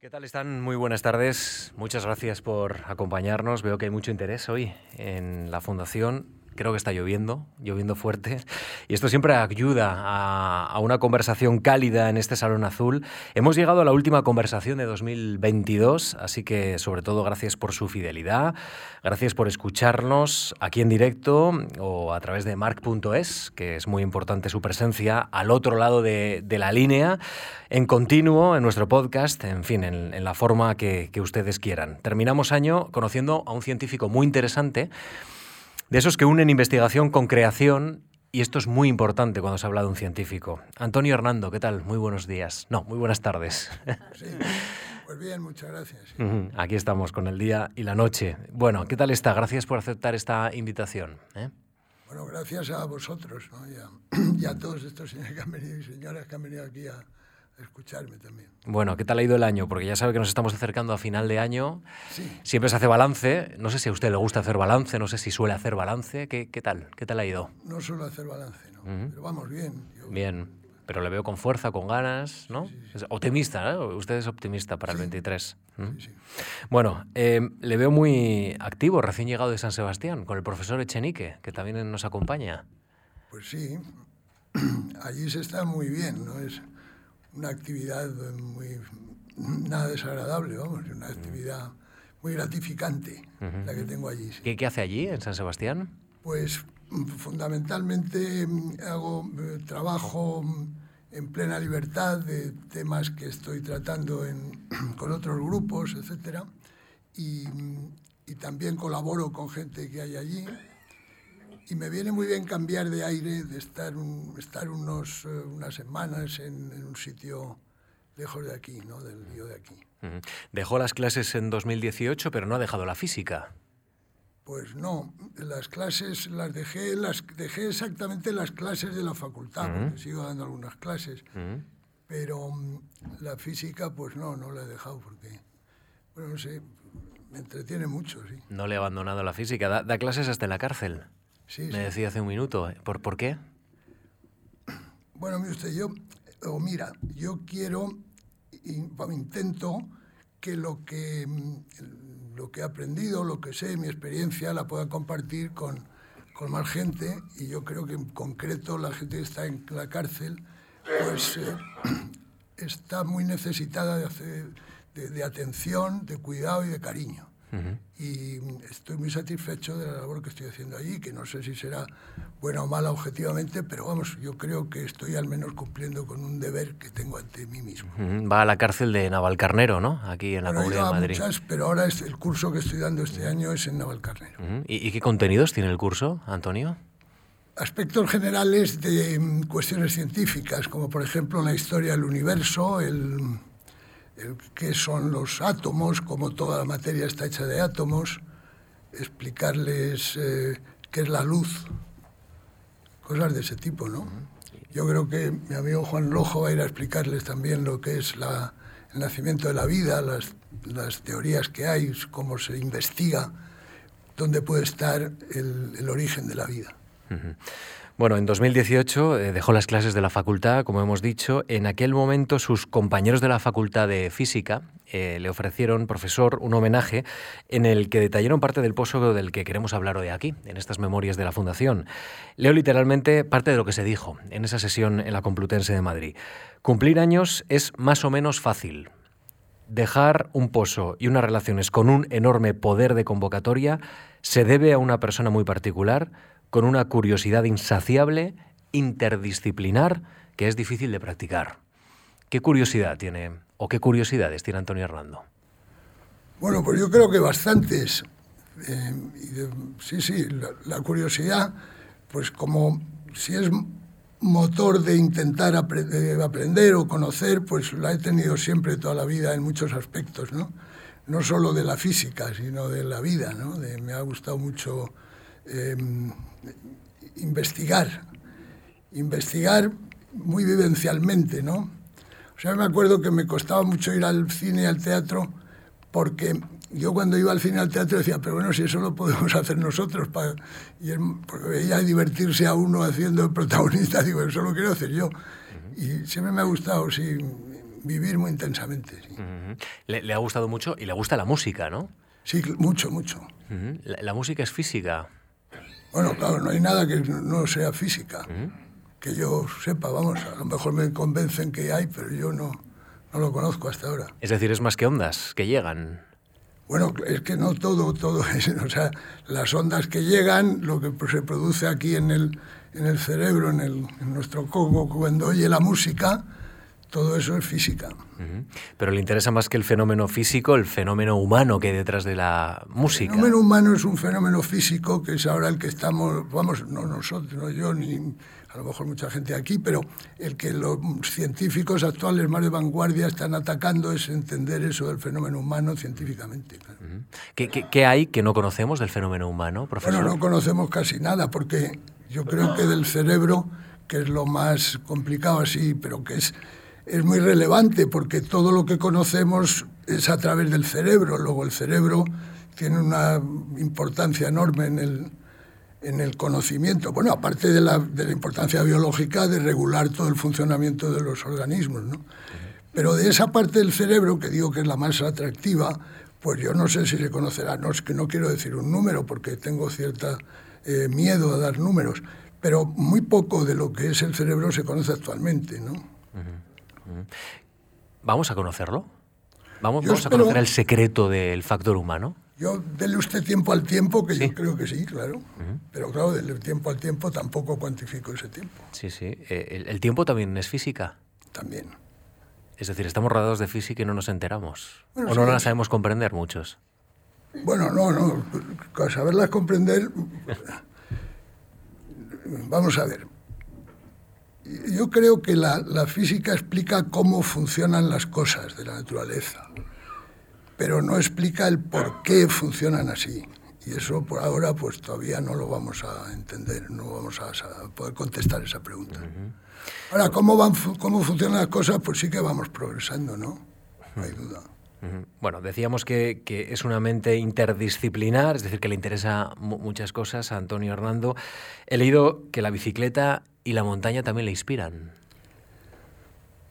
¿Qué tal están? Muy buenas tardes. Muchas gracias por acompañarnos. Veo que hay mucho interés hoy en la Fundación creo que está lloviendo, lloviendo fuerte, y esto siempre ayuda a, una conversación cálida en este Salón Azul. Hemos llegado a la última conversación de 2022, así que sobre todo gracias por su fidelidad, gracias por escucharnos aquí en directo o a través de mark.es, que es muy importante su presencia al otro lado de, la línea, en continuo, en nuestro podcast, en fin, en, la forma que ustedes quieran. Terminamos año conociendo a un científico muy interesante, de esos que unen investigación con creación y esto es muy importante cuando se habla de un científico. Antonio Hernando, ¿qué tal? Muy buenos días. No, muy buenas tardes. Sí, pues bien, muchas gracias. Aquí estamos con el día y la noche. Bueno, ¿qué tal está? Gracias por aceptar esta invitación. ¿eh? Bueno, gracias a vosotros ¿no? y, a, todos estos señores que han venido y señoras que han venido aquí a, escucharme también. Bueno, ¿qué tal ha ido el año? Porque ya sabe que nos estamos acercando a final de año. Siempre se hace balance. No sé si a usted le gusta hacer balance, no sé si suele hacer balance. ¿Qué, qué tal? ¿Qué tal ha ido? No suelo hacer balance, ¿no? Pero vamos bien. Bien. Pero le veo con fuerza, con ganas, ¿no? optimista, ¿no? Usted es optimista para el 23. Bueno, eh, le veo muy activo, recién llegado de San Sebastián, con el profesor Echenique, que también nos acompaña. Pues sí, allí se está muy bien, ¿no? Es, una actividad muy nada desagradable, vamos, una actividad muy gratificante la que tengo allí. ¿Qué, hace allí, en San Sebastián? Pues fundamentalmente mm, hago eh, trabajo mm, en plena libertad de temas que estoy tratando con otros grupos, etc. Y, y también colaboro con gente que hay allí y me viene muy bien cambiar de aire, de estar, estar unos, eh, unas semanas en, un sitio lejos de aquí, ¿no? del lío de aquí. Dejó las clases en 2018, pero no ha dejado la física. Pues no, las clases las dejé, las dejé exactamente las clases de la facultad, porque sigo dando algunas clases, pero mm, la física pues no, no la he dejado porque, bueno, no sé, me entretiene mucho, sí. No le he abandonado la física, da, da clases hasta en la cárcel. Me decía hace un minuto. ¿eh? ¿Por, ¿Por qué? Bueno, mire usted, yo, o mira, yo quiero, intento que lo que, mm, lo que he aprendido, lo que sé, mi experiencia, la pueda compartir con, con más gente y yo creo que en concreto la gente que está en la cárcel pues eh, está muy necesitada de, hacer, de atención, de cuidado y de cariño. Y estoy muy satisfecho de la labor que estoy haciendo allí, que no sé si será buena o mala objetivamente, pero vamos, yo creo que estoy al menos cumpliendo con un deber que tengo ante mí mismo. Va a la cárcel de Navalcarnero, ¿no? Aquí en la Comunidad de Madrid. Muchas, pero ahora es el curso que estoy dando este año es en Navalcarnero. ¿Y, ¿Y qué contenidos tiene el curso, Antonio? aspectos generales de mm, cuestiones científicas, como por ejemplo la historia del universo, el, qué son los átomos, cómo toda la materia está hecha de átomos, explicarles eh, qué es la luz, cosas de ese tipo, ¿no? Yo creo que mi amigo Juan Rojo va a ir a explicarles también lo que es la, el nacimiento de la vida, las, las, teorías que hay, cómo se investiga, dónde puede estar el, el origen de la vida. Bueno, en 2018 eh, dejó las clases de la facultad, como hemos dicho. En aquel momento sus compañeros de la facultad de física eh, le ofrecieron, profesor, un homenaje en el que detallaron parte del pozo del que queremos hablar hoy aquí, en estas memorias de la Fundación. Leo literalmente parte de lo que se dijo en esa sesión en la Complutense de Madrid. Cumplir años es más o menos fácil. Dejar un pozo y unas relaciones con un enorme poder de convocatoria se debe a una persona muy particular con una curiosidad insaciable, interdisciplinar, que es difícil de practicar. ¿Qué curiosidad tiene, o qué curiosidades tiene Antonio Hernando? Bueno, pues yo creo que bastantes. Eh, sí, sí, la, curiosidad, pues como si es motor de intentar aprender o conocer, pues la he tenido siempre toda la vida en muchos aspectos, ¿no? No solo de la física, sino de la vida, ¿no? me ha gustado mucho em, investigar, investigar muy vivencialmente, ¿no? O sea, me acuerdo que me costaba mucho ir al cine y al teatro porque yo cuando iba al cine y al teatro decía, pero bueno, si eso lo podemos hacer nosotros, para... y porque veía divertirse a uno haciendo el protagonista, digo, eso lo quiero hacer yo. Y siempre me ha gustado, sí, vivir muy intensamente. le, ha gustado mucho y le gusta la música, ¿no? Sí, mucho, mucho. la, música es física. Bueno, claro, no hay nada que no sea física. Que yo sepa, vamos, a lo mejor me convencen que hay, pero yo no, no lo conozco hasta ahora. Es decir, es más que ondas que llegan. Bueno, es que no todo, todo es, o sea, las ondas que llegan, lo que se produce aquí en el, en el cerebro, en, el, en nuestro coco, cuando oye la música, todo eso es física. Pero le interesa más que el fenómeno físico, el fenómeno humano que hay detrás de la música. El fenómeno humano es un fenómeno físico que es ahora el que estamos, vamos, no nosotros, no yo, ni a lo mejor mucha gente aquí, pero el que los científicos actuales más de vanguardia están atacando es entender eso del fenómeno humano científicamente. ¿Qué, hay que no conocemos del fenómeno humano, profesor? Bueno, no conocemos casi nada, porque yo creo que del cerebro, que es lo más complicado así, pero que es, es muy relevante, porque todo lo que conocemos es a través del cerebro. Luego el cerebro tiene una importancia enorme en el, en el conocimiento, bueno, aparte de la, de la, importancia biológica de regular todo el funcionamiento de los organismos, ¿no? Pero de esa parte del cerebro, que digo que es la más atractiva, pues yo no sé si se conocerá, no es que no quiero decir un número porque tengo cierta eh, miedo a dar números, pero muy poco de lo que es el cerebro se conoce actualmente, ¿no? ¿Vamos a conocerlo? ¿Vamos, vamos a conocer el secreto del factor humano? Yo, dele usted tiempo al tiempo, que yo creo que sí, claro. Pero claro, dele tiempo al tiempo tampoco cuantifico ese tiempo. Sí, sí. Eh, ¿El, tiempo también es física? También. Es decir, estamos rodeados de física y no nos enteramos. o no la sabemos comprender muchos. Bueno, no, no. Saberlas comprender, vamos a ver. Yo creo que la, la física explica cómo funcionan las cosas de la naturaleza pero no explica el por qué funcionan así. Y eso por ahora pues todavía no lo vamos a entender, no vamos a, poder contestar esa pregunta. Ahora, ¿cómo, van, ¿cómo funcionan las cosas? Pues sí que vamos progresando, ¿no? No hay duda. Bueno, decíamos que, que, es una mente interdisciplinar, es decir, que le interesa muchas cosas a Antonio Hernando. He leído que la bicicleta y la montaña también le inspiran.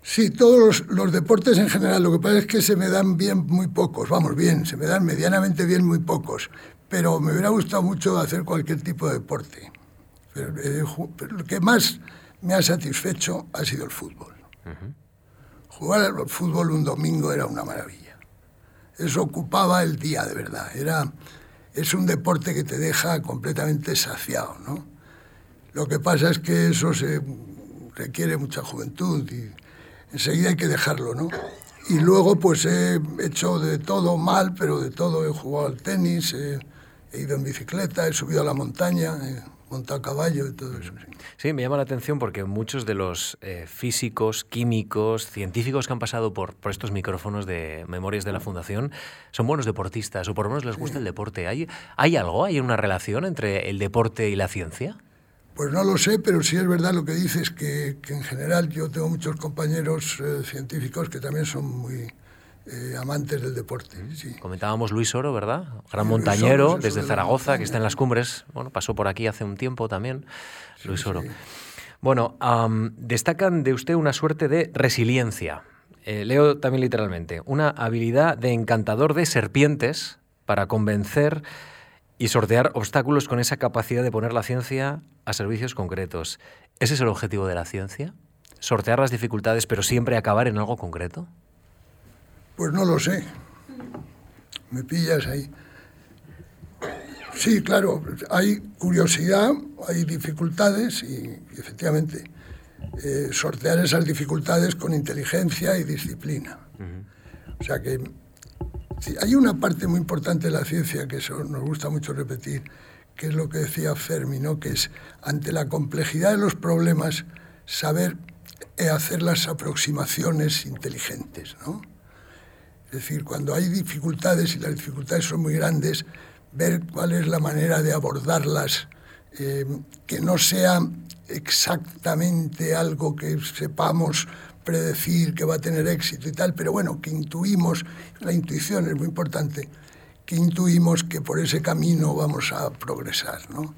Sí, todos los, deportes en general. Lo que pasa es que se me dan bien muy pocos. Vamos, bien, se me dan medianamente bien muy pocos. Pero me hubiera gustado mucho hacer cualquier tipo de deporte. Eh, pero, lo que más me ha satisfecho ha sido el fútbol. Jugar al fútbol un domingo era una maravilla. Eso ocupaba el día de verdad. Era, es un deporte que te deja completamente saciado. ¿no? Lo que pasa es que eso se requiere mucha juventud y enseguida hay que dejarlo, ¿no? Y luego pues he hecho de todo mal, pero de todo he jugado al tenis, he, ido en bicicleta, he subido a la montaña, he montado a caballo y todo eso. Sí, me llama la atención porque muchos de los eh, físicos, químicos, científicos que han pasado por, por, estos micrófonos de Memorias de la Fundación son buenos deportistas o por lo menos les gusta el deporte. ¿Hay, ¿Hay algo, hay una relación entre el deporte y la ciencia? Pues no lo sé, pero sí es verdad lo que dices, que, que en general yo tengo muchos compañeros eh, científicos que también son muy eh, amantes del deporte. Sí. Comentábamos Luis Oro, ¿verdad? Gran montañero desde Zaragoza, que está en las cumbres. Bueno, pasó por aquí hace un tiempo también, Luis Oro. Bueno, destacan de usted una suerte de resiliencia. Eh, leo también literalmente, una habilidad de encantador de serpientes para convencer y sortear obstáculos con esa capacidad de poner la ciencia a servicios concretos. ¿Ese es el objetivo de la ciencia? ¿Sortear las dificultades pero siempre acabar en algo concreto? Pues no lo sé. Me pillas ahí. Sí, claro, hay curiosidad, hay dificultades y, efectivamente eh, sortear esas dificultades con inteligencia y disciplina. O sea que hay una parte muy importante de la ciencia que eso nos gusta mucho repetir, que es lo que decía Fermi, ¿no? que es ante la complejidad de los problemas saber eh, hacer las aproximaciones inteligentes. ¿no? Es decir, cuando hay dificultades y las dificultades son muy grandes, ver cuál es la manera de abordarlas, eh, que no sea exactamente algo que sepamos predecir que va a tener éxito y tal, pero bueno, que intuimos, la intuición es muy importante, que intuimos que por ese camino vamos a progresar, ¿no?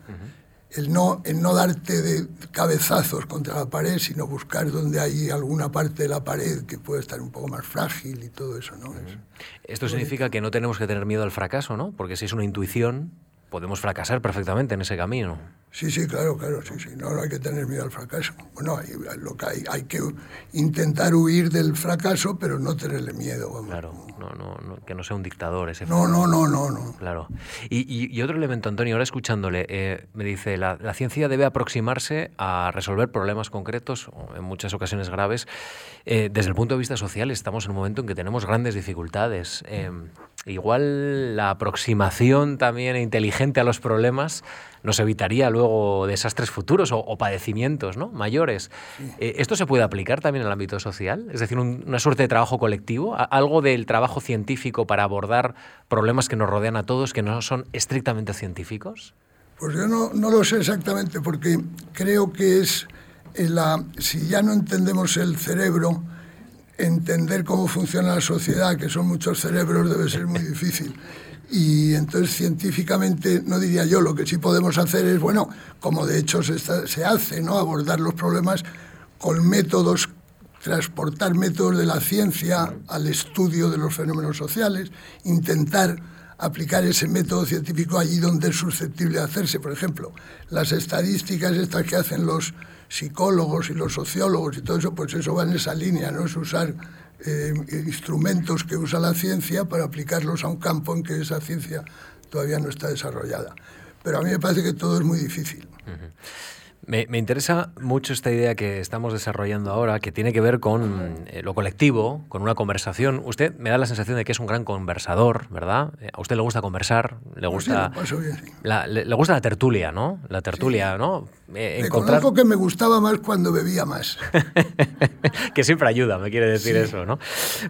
El no, el no darte de cabezazos contra la pared, sino buscar donde hay alguna parte de la pared que puede estar un poco más frágil y todo eso, ¿no? Esto significa que no tenemos que tener miedo al fracaso, ¿no? Porque si es una intuición, podemos fracasar perfectamente en ese camino. Sí, sí, claro, claro, sí, sí. No, hay que tener miedo al fracaso. Bueno, hay, lo que hay, hay que intentar huir del fracaso, pero no tenerle miedo. Claro, no, no, que no sea un dictador ese. No, no, no, no, no. Claro. Y, y, otro elemento, Antonio, ahora escuchándole, eh, me dice, la, la, ciencia debe aproximarse a resolver problemas concretos, en muchas ocasiones graves. Eh, desde el punto de vista social, estamos en un momento en que tenemos grandes dificultades. Eh, igual la aproximación también inteligente a los problemas nos evitaría luego desastres futuros o, padecimientos ¿no? mayores. Eh, ¿Esto se puede aplicar también en el ámbito social? Es decir, una suerte de trabajo colectivo, algo del trabajo científico para abordar problemas que nos rodean a todos que no son estrictamente científicos? Pues yo no, no lo sé exactamente porque creo que es, la, si ya no entendemos el cerebro, entender cómo funciona la sociedad, que son muchos cerebros, debe ser muy difícil. Y entonces científicamente, no diría yo, lo que sí podemos hacer es, bueno, como de hecho se, hace, ¿no? abordar los problemas con métodos, transportar métodos de la ciencia al estudio de los fenómenos sociales, intentar aplicar ese método científico allí donde es susceptible de hacerse. Por ejemplo, las estadísticas estas que hacen los psicólogos y los sociólogos y todo eso, pues eso va en esa línea, ¿no? Es usar eh, instrumentos que usa la ciencia para aplicarlos a un campo en que esa ciencia todavía no está desarrollada. Pero a mí me parece que todo es muy difícil. Me, interesa mucho esta idea que estamos desarrollando ahora, que tiene que ver con eh, lo colectivo, con una conversación. Usted me da la sensación de que es un gran conversador, ¿verdad? Eh, a usted le gusta conversar, le pues gusta, la, le, gusta la tertulia, ¿no? La tertulia, ¿no? Eh, encontrar... que me gustaba más cuando bebía más. que siempre ayuda, me quiere decir eso, ¿no?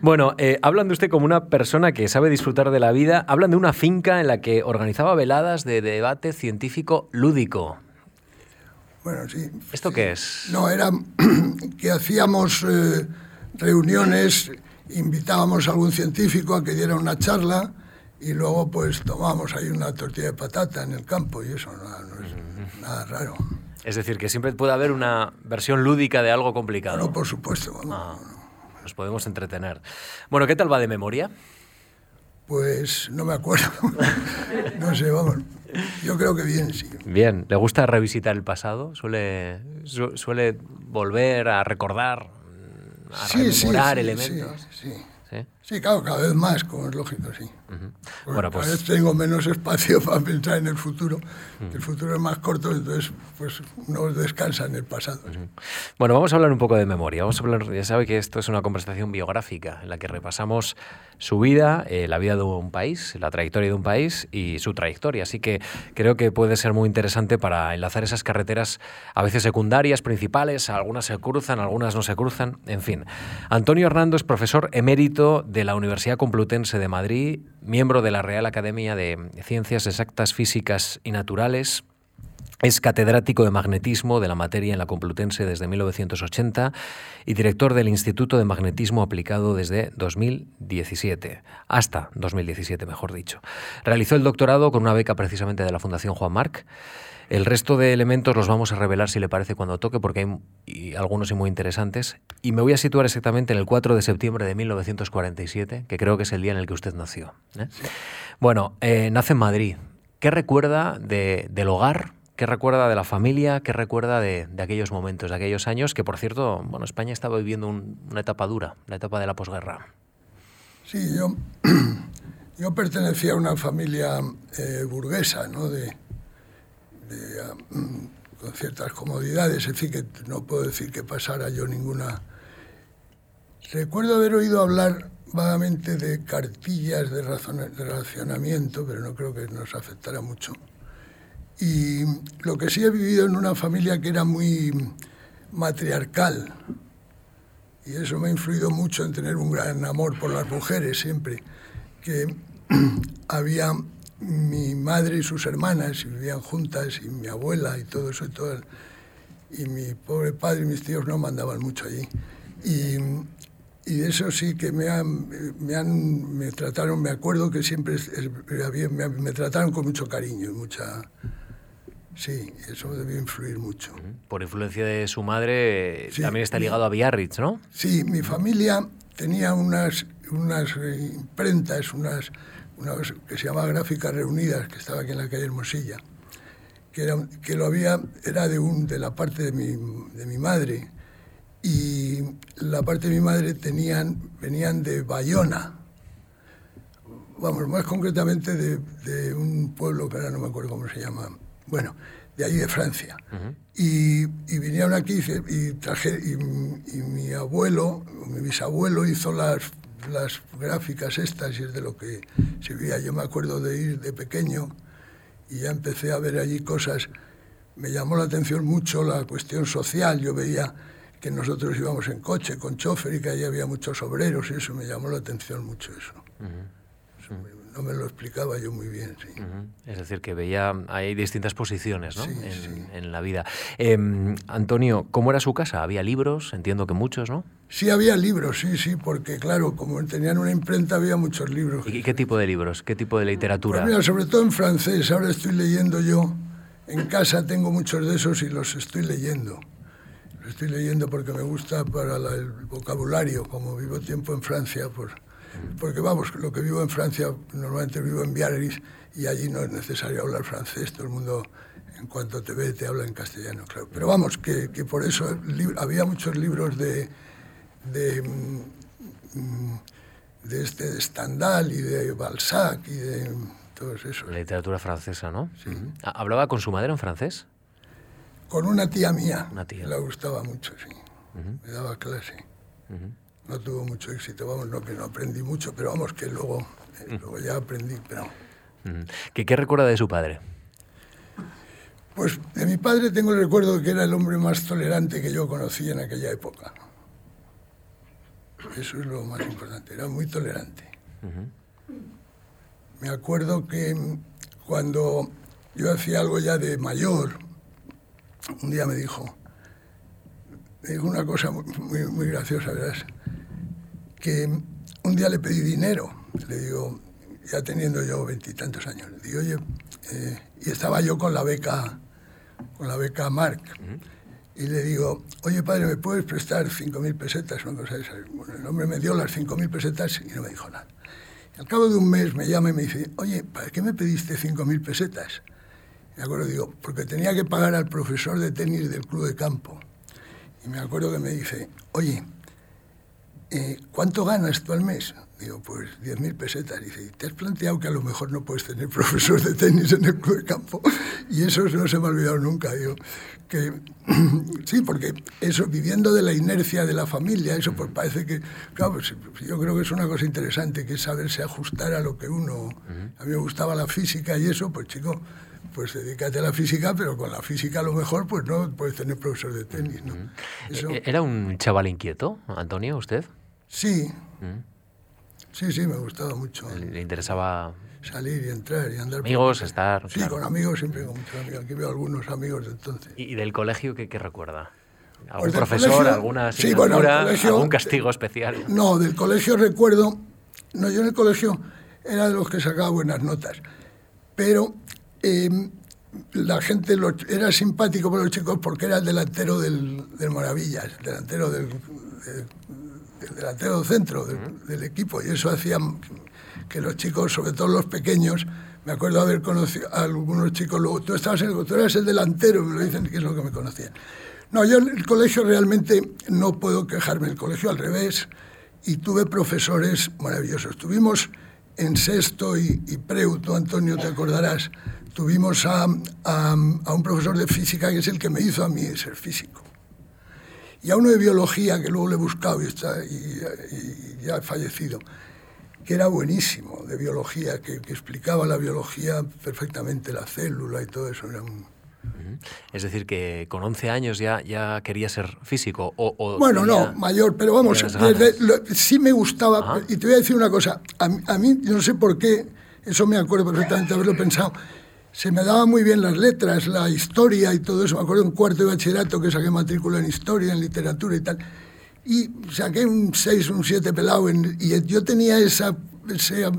Bueno, eh, hablan de usted como una persona que sabe disfrutar de la vida. Hablan de una finca en la que organizaba veladas de debate científico lúdico. Bueno, sí. ¿Esto qué es? No, era que hacíamos eh, reuniones, invitábamos a algún científico a que diera una charla y luego pues tomábamos ahí una tortilla de patata en el campo y eso no, es nada raro. Es decir, que siempre puede haber una versión lúdica de algo complicado. No, por supuesto. Ah, nos podemos entretener. Bueno, ¿qué tal va de memoria? Pues no me acuerdo. no sé, vamos. Yo creo que bien, sí. Bien. ¿Le gusta revisitar el pasado? ¿Suele, suele volver a recordar, a rememorar elementos? Sí, sí. ¿Sí? claro, cada vez más, como es lógico, sí. bueno, pues... Cada vez tengo menos espacio para pensar en el futuro. El futuro es más corto, entonces pues uno descansa en el pasado. Bueno, vamos a hablar un poco de memoria. Vamos a hablar, ya sabe que esto es una conversación biográfica en la que repasamos su vida, eh, la vida de un país, la trayectoria de un país y su trayectoria. Así que creo que puede ser muy interesante para enlazar esas carreteras a veces secundarias, principales, algunas se cruzan, algunas no se cruzan, en fin. Antonio Hernando es profesor emérito de la Universidad Complutense de Madrid, miembro de la Real Academia de Ciencias Exactas, Físicas y Naturales, es catedrático de magnetismo de la materia en la Complutense desde 1980 y director del Instituto de Magnetismo Aplicado desde 2017, hasta 2017, mejor dicho. Realizó el doctorado con una beca precisamente de la Fundación Juan Marc. El resto de elementos los vamos a revelar si le parece cuando toque, porque hay algunos y muy interesantes. Y me voy a situar exactamente en el 4 de septiembre de 1947, que creo que es el día en el que usted nació. ¿eh? Bueno, eh, nace en Madrid. ¿Qué recuerda del hogar? ¿Qué recuerda de la familia? ¿Qué recuerda de, aquellos momentos, de aquellos años? Que, por cierto, bueno, España estaba viviendo una etapa dura, la etapa de la posguerra. Sí, yo, yo pertenecía a una familia eh, burguesa, ¿no? De, mm, con ciertas comodidades, es decir, que no puedo decir que pasara yo ninguna... Recuerdo haber oído hablar vagamente de cartillas de racionamiento, pero no creo que nos afectara mucho. Y lo que sí he vivido en una familia que era muy matriarcal, y eso me ha influido mucho en tener un gran amor por las mujeres siempre, que había mi madre y sus hermanas vivían juntas, y mi abuela y todo eso, y, todo, y mi pobre padre y mis tíos no mandaban mucho allí. Y, y eso sí que me han, me han, me trataron, me acuerdo que siempre me, me trataron con mucho cariño y mucha Sí, eso debió influir mucho. Por influencia de su madre, también está ligado a Biarritz, ¿no? Sí, mi familia tenía unas, unas eh, imprentas, unas, unas que se llama Gráficas Reunidas, que estaba aquí en la calle Hermosilla, que, era, que lo había, era de, un, de la parte de mi, de mi madre, y la parte de mi madre tenían, venían de Bayona, vamos, más concretamente de, de, un pueblo que ahora no me acuerdo cómo se llama, bueno, de allí de Francia. y, y, vinieron aquí y, traje, y, mi abuelo, mi bisabuelo hizo las, las gráficas estas y es de lo que se veía. Yo me acuerdo de ir de pequeño y ya empecé a ver allí cosas. Me llamó la atención mucho la cuestión social. Yo veía que nosotros íbamos en coche con chofer y que allí había muchos obreros y eso me llamó la atención mucho eso. eso no me lo explicaba yo muy bien. Sí. Es decir, que veía, hay distintas posiciones ¿no? en, la vida. Em, Antonio, ¿cómo era su casa? ¿Había libros? Entiendo que muchos, ¿no? Sí, había libros, sí, sí, porque claro, como tenían una imprenta había muchos libros. ¿Y qué tipo de libros? ¿Qué tipo de literatura? Pues mira, sobre todo en francés. Ahora estoy leyendo yo. En casa tengo muchos de esos y los estoy leyendo. Los estoy leyendo porque me gusta para el vocabulario. Como vivo tiempo en Francia, pues porque vamos, lo que vivo en Francia, normalmente vivo en Biarritz y allí no es necesario hablar francés, todo el mundo en cuanto te ve te habla en castellano, claro. Pero vamos, que, que por eso había muchos libros de, de, mm, de, este, de Stendhal y de Balzac y de todos esos. La literatura francesa, ¿no? Sí. ¿Hablaba con su madre en francés? Con una tía mía. Una tía. Le gustaba mucho, sí. Me daba clase no tuvo mucho éxito, vamos, no que no aprendí mucho, pero vamos, que luego, eh, luego ya aprendí, pero... ¿Qué, ¿Qué recuerda de su padre? Pues de mi padre tengo el recuerdo de que era el hombre más tolerante que yo conocí en aquella época. Eso es lo más importante, era muy tolerante. Me acuerdo que cuando yo hacía algo ya de mayor, un día me dijo, me dijo una cosa muy, muy, muy graciosa, ¿verdad? Que un día le pedí dinero, le digo, ya teniendo yo veintitantos años, le digo, oye, eh", y estaba yo con la beca, con la beca Mark, y le digo, oye padre, ¿me puedes prestar cinco mil pesetas? Una cosa esa. Bueno, el hombre me dio las cinco mil pesetas y no me dijo nada. al cabo de un mes me llama y me dice, oye, ¿para qué me pediste cinco mil pesetas? Me acuerdo, digo, porque tenía que pagar al profesor de tenis del club de campo. Y me acuerdo que me dice, oye, eh, ¿cuánto ganas tú al mes? Digo, pues 10.000 pesetas. Dice, ¿te has planteado que a lo mejor no puedes tener profesor de tenis en el club de campo? Y eso no se me ha olvidado nunca. Digo, que, sí, porque eso, viviendo de la inercia de la familia, eso pues parece que, claro, pues, yo creo que es una cosa interesante, que es saberse ajustar a lo que uno... A mí me gustaba la física y eso, pues chico, pues dedícate a la física, pero con la física a lo mejor pues no puedes tener profesor de tenis. ¿no? E-, ¿Era un chaval inquieto, Antonio, usted? Sí. Mm. Sí, sí, me gustaba mucho. ¿Le interesaba salir y entrar y andar. Amigos, estar. Sí, con amigos, siempre con muchos amigos. Aquí veo algunos amigos de entonces. ¿Y del colegio qué, recuerda? ¿Algún pues profesor, alguna asignatura, algún castigo especial? No, del colegio recuerdo. No, yo en el colegio era de los que sacaba buenas notas. Pero em, la gente era simpático para los chicos porque era el delantero del, del Maravillas, delantero del el delantero centro del, equipo, y eso hacía que los chicos, sobre todo los pequeños, me acuerdo haber conocido a algunos chicos, luego tú, estabas en el, tú eras el delantero, me lo dicen que es lo que me conocían. No, yo en el colegio realmente no puedo quejarme, el colegio al revés, y tuve profesores maravillosos. Tuvimos en sexto y, y preu, tú Antonio te acordarás, tuvimos a, a, a un profesor de física que es el que me hizo a mí ser físico y a uno de biología, que luego le he buscado y, está, y, ya ha fallecido, que era buenísimo, de biología, que, explicaba la biología perfectamente, la célula y todo eso. Era Es decir, que con 11 años ya, ya quería ser físico. O, bueno, no, mayor, pero vamos, sí me gustaba. Y te voy a decir una cosa, a, a mí, no sé por qué, eso me acuerdo perfectamente haberlo pensado, se me daban muy bien las letras, la historia y todo eso. Me acuerdo un cuarto de bachillerato que saqué matrícula en historia, en literatura y tal. Y saqué un 6, un 7 pelado. y yo tenía esa, ese eh,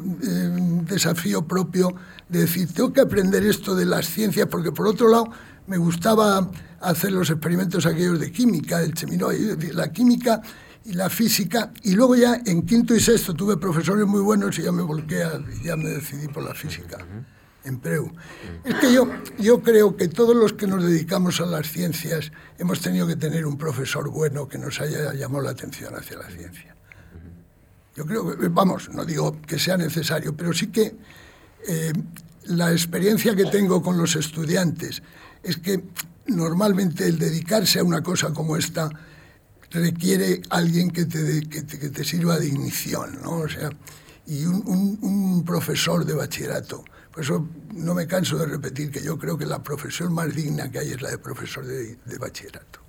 desafío propio de decir, tengo que aprender esto de las ciencias, porque por otro lado me gustaba hacer los experimentos aquellos de química, del Cheminoy, la química y la física, y luego ya en quinto y sexto tuve profesores muy buenos y ya me volqué, ya me decidí por la física en Preu. Es que yo, yo creo que todos los que nos dedicamos a las ciencias hemos tenido que tener un profesor bueno que nos haya llamado la atención hacia la ciencia. Yo creo que, vamos, no digo que sea necesario, pero sí que eh, la experiencia que tengo con los estudiantes es que normalmente el dedicarse a una cosa como esta requiere alguien que te, que te, sirva de ignición, ¿no? O sea, y un, un profesor de bachillerato por eso no me canso de repetir que yo creo que la profesión más digna que hay es la de profesor de, bachillerato.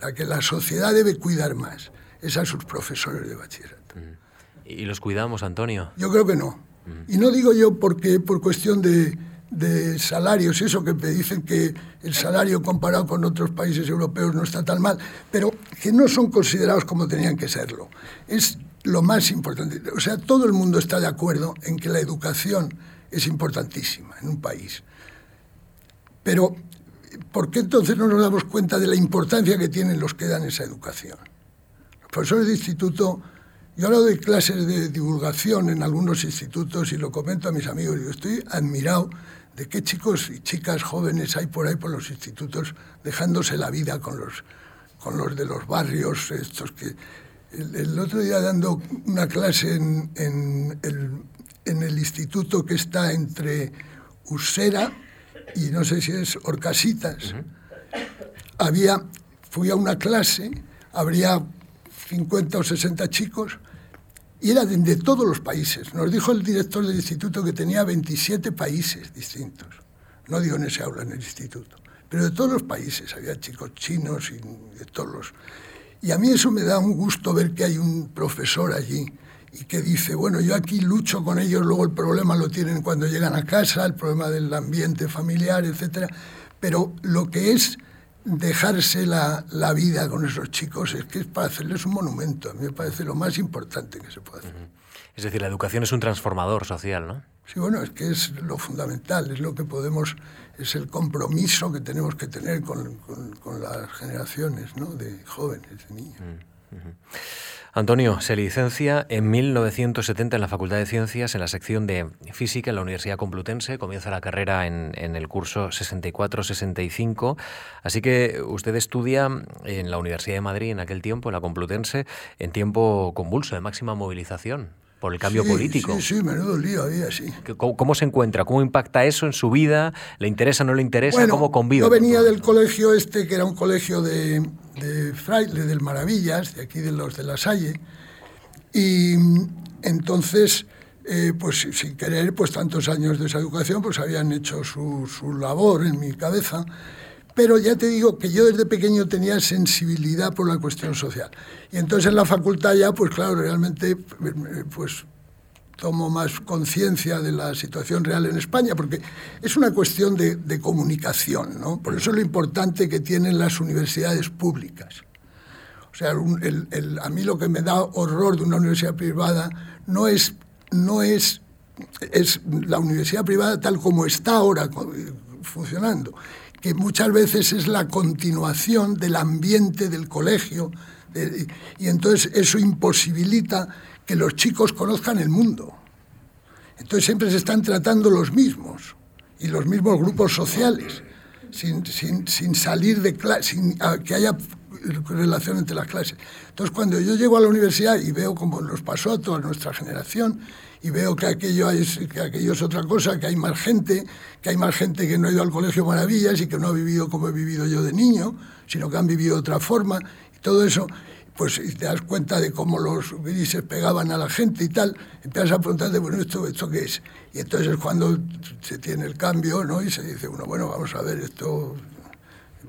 La que la sociedad debe cuidar más es a sus profesores de bachillerato. ¿Y los cuidamos, Antonio? Yo creo que no. Y no digo yo porque por cuestión de, de salarios, eso que me dicen que el salario comparado con otros países europeos no está tan mal, pero que no son considerados como tenían que serlo. Es lo más importante. O sea, todo el mundo está de acuerdo en que la educación es importantísima en un país. Pero, ¿por qué entonces no nos damos cuenta de la importancia que tienen los que dan esa educación? Los profesores de instituto, yo ahora doy clases de divulgación en algunos institutos y lo comento a mis amigos, yo estoy admirado de qué chicos y chicas jóvenes hay por ahí por los institutos dejándose la vida con los, con los de los barrios, estos que... El, otro día dando una clase en, en el en el instituto que está entre Usera y no sé si es Orcasitas. Había, fui a una clase, habría 50 o 60 chicos y era de, todos los países. Nos dijo el director del instituto que tenía 27 países distintos. No digo en ese aula, en el instituto, pero de todos los países. Había chicos chinos y de todos los... Y a mí eso me da un gusto ver que hay un profesor allí y que dice, bueno, yo aquí lucho con ellos, luego el problema lo tienen cuando llegan a casa, el problema del ambiente familiar, etc. Pero lo que es dejarse la, la, vida con esos chicos es que es para hacerles un monumento. A mí me parece lo más importante que se puede hacer. Es decir, la educación es un transformador social, ¿no? Sí, bueno, es que es lo fundamental, es lo que podemos, es el compromiso que tenemos que tener con, con, las generaciones ¿no? de jóvenes, de niños. Antonio se licencia en 1970 en la Facultad de Ciencias en la sección de Física en la Universidad Complutense. Comienza la carrera en, el curso 64-65. Así que usted estudia en la Universidad de Madrid en aquel tiempo, en la Complutense, en tiempo convulso, de máxima movilización por el cambio político. Sí, sí, menudo lío había, sí. ¿Cómo, se encuentra? ¿Cómo impacta eso en su vida? ¿Le interesa, no le interesa? ¿Cómo convive? Yo venía del colegio este, que era un colegio de, de fraile, del Maravillas, de aquí de los de la Salle, y entonces, eh, pues sin querer, pues tantos años de esa educación, pues habían hecho su, su labor en mi cabeza, pero ya te digo que yo desde pequeño tenía sensibilidad por la cuestión social. Y entonces en la facultad ya, pues claro, realmente pues tomo más conciencia de la situación real en España, porque es una cuestión de, comunicación, ¿no? Por eso es lo importante que tienen las universidades públicas. O sea, a mí lo que me da horror de una universidad privada no es, no es, es la universidad privada tal como está ahora funcionando, que muchas veces es la continuación del ambiente del colegio, y entonces eso imposibilita que los chicos conozcan el mundo. Entonces siempre se están tratando los mismos y los mismos grupos sociales, sin, sin, salir de clase, sin que haya relación entre las clases. Entonces cuando yo llego a la universidad y veo como nos pasó a toda nuestra generación, y veo que aquello, es, que aquello es otra cosa, que hay más gente, que hay más gente que no ha ido al Colegio Maravillas y que no ha vivido como he vivido yo de niño, sino que han vivido otra forma, y todo eso, pues te das cuenta de cómo los grises pegaban a la gente y tal, empiezas a preguntarte, bueno, ¿esto, ¿esto qué es? Y entonces es cuando se tiene el cambio, ¿no? Y se dice uno, bueno, vamos a ver, esto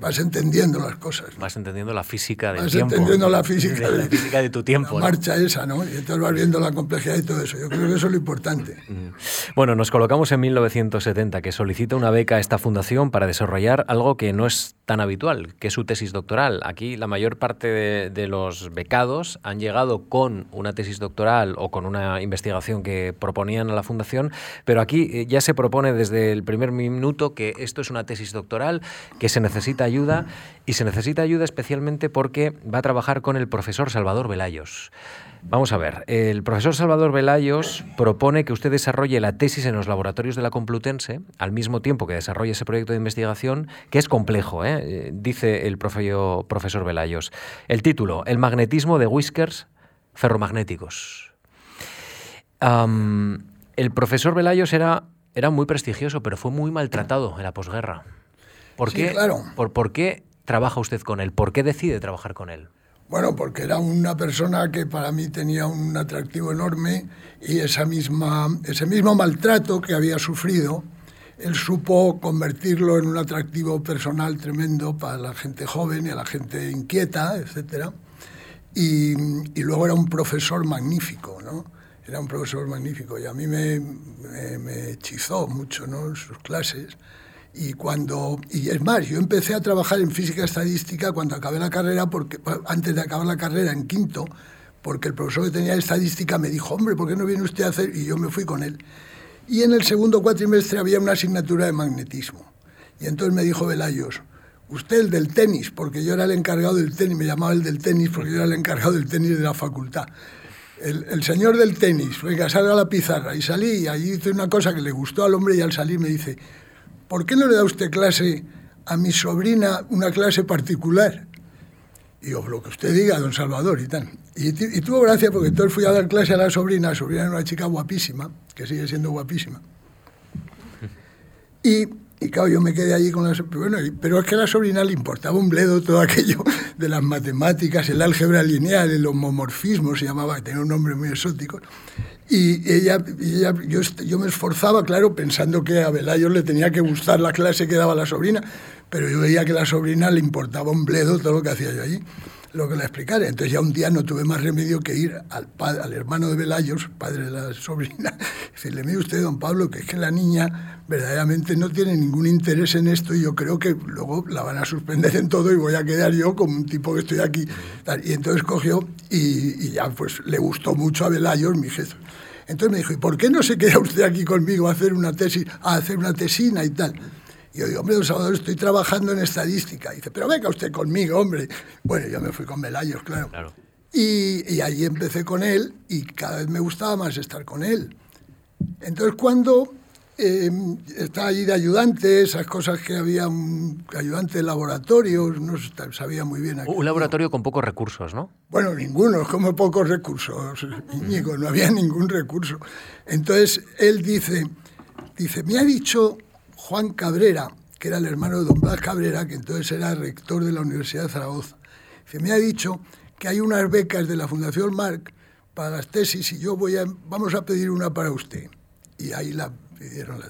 vas entendiendo las cosas. Vas entendiendo la física del vas tiempo. Vas entendiendo la física, de, la física de tu tiempo. La marcha esa, ¿no? Y entonces vas viendo la complejidad y todo eso. Yo creo que eso es lo importante. Bueno, nos colocamos en 1970, que solicita una beca a esta fundación para desarrollar algo que no es tan habitual, que es su tesis doctoral. Aquí la mayor parte de, los becados han llegado con una tesis doctoral o con una investigación que proponían a la Fundación, pero aquí eh, ya se propone desde el primer minuto que esto es una tesis doctoral, que se necesita ayuda y se necesita ayuda especialmente porque va a trabajar con el profesor Salvador Velayos. Vamos a ver, el profesor Salvador Velayos propone que usted desarrolle la tesis en los laboratorios de la Complutense al mismo tiempo que desarrolle ese proyecto de investigación, que es complejo, ¿eh? Dice el profesor Velayos. El título, El magnetismo de whiskers ferromagnéticos. el profesor Velayos era, era muy prestigioso, pero fue muy maltratado en la posguerra. ¿Por, qué, por, ¿Por qué trabaja usted con él? ¿Por qué decide trabajar con él? Bueno, porque era una persona que para mí tenía un atractivo enorme y esa misma, ese mismo maltrato que había sufrido, él supo convertirlo en un atractivo personal tremendo para la gente joven y a la gente inquieta, etc. Y, y luego era un profesor magnífico, ¿no? Era un profesor magnífico y a mí me, me, me hechizó mucho ¿no? sus clases. Y cuando y es más, yo empecé a trabajar en física estadística cuando acabé la carrera, porque antes de acabar la carrera en quinto, porque el profesor que tenía estadística me dijo, hombre, ¿por qué no viene usted a hacer? Y yo me fui con él. Y en el segundo cuatrimestre había una asignatura de magnetismo. Y entonces me dijo Velayos, usted el del tenis, porque yo era el encargado del tenis, me llamaba el del tenis porque yo era el encargado del tenis de la facultad. El, el, señor del tenis, venga, salga a la pizarra. Y salí y ahí hice una cosa que le gustó al hombre y al salir me dice, ¿por qué no le da usted clase a mi sobrina, una clase particular? Y yo, lo que usted diga, don Salvador, y tal. Y, tuvo gracia porque entonces fui a dar clase a la sobrina, la sobrina era una chica guapísima, que sigue siendo guapísima. Y, y claro, yo me quedé allí con la bueno, pero es que a la sobrina le importaba un bledo todo aquello de las matemáticas, el álgebra lineal, el homomorfismo, se llamaba, tenía un nombre muy exótico. Y ella, ella yo, yo, me esforzaba, claro, pensando que a Velayo le tenía que gustar la clase que daba la sobrina, pero yo veía que a la sobrina le importaba un bledo todo lo que hacía yo allí, lo que le explicara. Entonces ya un día no tuve más remedio que ir al, al hermano de Velayos, padre de la sobrina, y decirle, mire usted, don Pablo, que es que la niña verdaderamente no tiene ningún interés en esto y yo creo que luego la van a suspender en todo y voy a quedar yo como un tipo que estoy aquí. Y entonces cogió y, y ya pues le gustó mucho a Velayos, mi jefe. Entonces me dijo, ¿y por qué no se queda usted aquí conmigo a hacer una tesis, a hacer una tesina y tal? Y yo digo, hombre, don Salvador, estoy trabajando en estadística. Y dice, pero venga usted conmigo, hombre. Bueno, yo me fui con Velayos, claro. claro. Y, y allí empecé con él y cada vez me gustaba más estar con él. Entonces, cuando eh, estaba allí de ayudante, esas cosas que había un ayudante de laboratorio, no sabía muy bien. un laboratorio con pocos recursos, ¿no? Bueno, ninguno, como pocos recursos, Íñigo, no había ningún recurso. Entonces él dice, dice, me ha dicho Juan Cabrera, que era el hermano de don Blas Cabrera, que entonces era rector de la Universidad de Zaragoza, dice, me ha dicho que hay unas becas de la Fundación Marc para las tesis y yo voy a, vamos a pedir una para usted. Y ahí la pidieron la,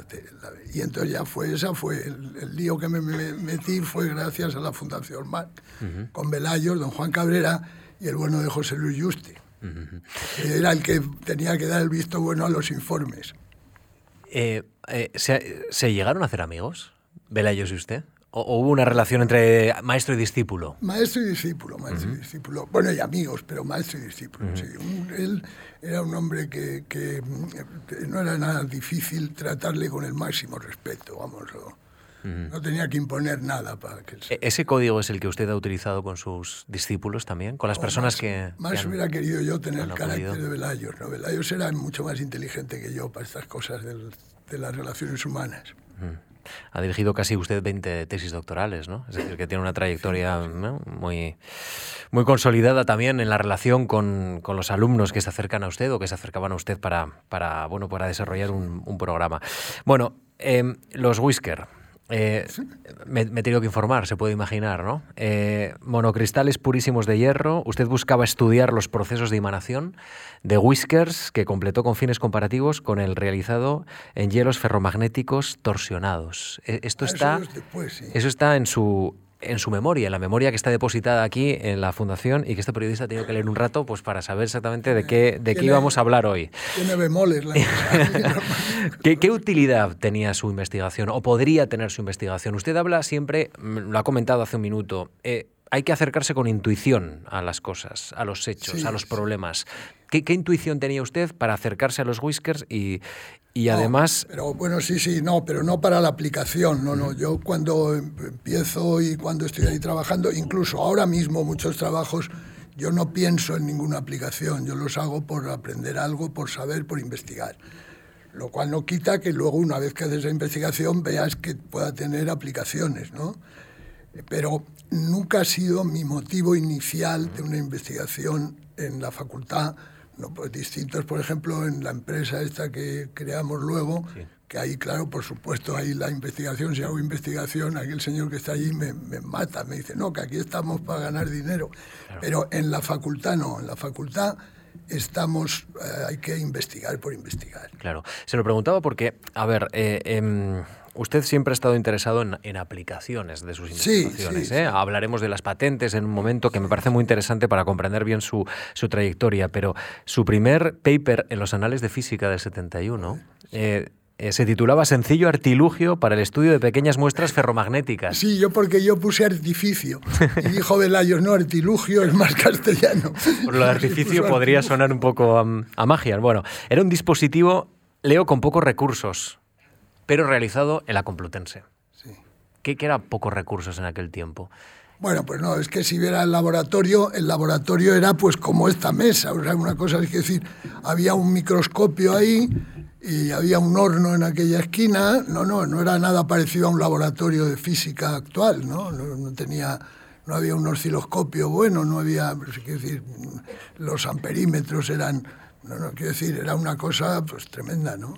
y entonces ya fue esa fue el, lío que me, metí fue gracias a la Fundación Marc con Velayos, don Juan Cabrera y el bueno de José Luis Yuste era el que tenía que dar el visto bueno a los informes. Eh, eh, ¿se, llegaron a hacer amigos Velayos y usted? ¿O, hubo una relación entre maestro y discípulo? Maestro y discípulo, maestro y discípulo. Bueno, y amigos, pero maestro y discípulo. sí. él era un hombre que, que, no era nada difícil tratarle con el máximo respeto, vamos. No tenía que imponer nada para que... ¿E-, ¿Ese código es el que usted ha utilizado con sus discípulos también? ¿Con las personas que...? Más hubiera querido yo tener el carácter de Velayos. ¿no? Velayos era mucho más inteligente que yo para estas cosas de las relaciones humanas. Ha dirigido casi usted 20 tesis doctorales, ¿no? Es decir, que tiene una trayectoria muy, muy consolidada también en la relación con, con, los alumnos que se acercan a usted o que se acercaban a usted para, para, bueno, para desarrollar un, un programa. Bueno, eh, los Whisker, eh, me, he tenido que informar, se puede imaginar, ¿no? Eh, monocristales purísimos de hierro. Usted buscaba estudiar los procesos de emanación de whiskers que completó con fines comparativos con el realizado en hielos ferromagnéticos torsionados. E, esto ah, está, eso, está en su en su memoria, en la memoria que está depositada aquí en la fundación y que este periodista ha tenido que leer un rato pues para saber exactamente de qué, de qué íbamos a hablar hoy. Tiene bemoles. La ¿Qué, ¿Qué utilidad tenía su investigación o podría tener su investigación? Usted habla siempre, mm, lo ha comentado hace un minuto, eh, hay que acercarse con intuición a las cosas, a los hechos, a los problemas. ¿Qué, intuición tenía usted para acercarse a los whiskers y, y además... Pero bueno, sí, sí, no, pero no para la aplicación, no, no. Yo cuando empiezo y cuando estoy ahí trabajando, incluso ahora mismo muchos trabajos, yo no pienso en ninguna aplicación, yo los hago por aprender algo, por saber, por investigar. Lo cual no quita que luego, una vez que haces esa investigación, veas que pueda tener aplicaciones, ¿no? Pero nunca ha sido mi motivo inicial de una investigación en la facultad, no, pues distintos, por ejemplo, en la empresa esta que creamos luego, que ahí, claro, por supuesto, ahí la investigación, si hago investigación, aquel señor que está allí me, me mata, me dice, no, que aquí estamos para ganar dinero. Pero en la facultad no, en la facultad estamos, eh, hay que investigar por investigar. Claro, se lo preguntaba porque, a ver, eh, em, Usted siempre ha estado interesado en, aplicaciones de sus investigaciones. ¿eh? Hablaremos de las patentes en un momento que me parece muy interesante para comprender bien su, trayectoria, pero su primer paper en los anales de física del 71 eh, eh, se titulaba Sencillo artilugio para el estudio de pequeñas muestras ferromagnéticas. Sí, yo porque yo puse artificio. Y dijo Velayos, no, artilugio es más castellano. Por lo de artificio podría sonar un poco a magia. Bueno, era un dispositivo, leo, con pocos recursos pero realizado en la Complutense. Sí. ¿Qué, eran pocos recursos en aquel tiempo? Bueno, pues no, es que si viera el laboratorio, el laboratorio era pues como esta mesa, o sea, una cosa es decir, había un microscopio ahí y había un horno en aquella esquina, no, no, no era nada parecido a un laboratorio de física actual, ¿no? No, tenía, no había un osciloscopio bueno, no había, pues, quiero decir, los amperímetros eran, no, no, quiero decir, era una cosa pues tremenda, ¿no?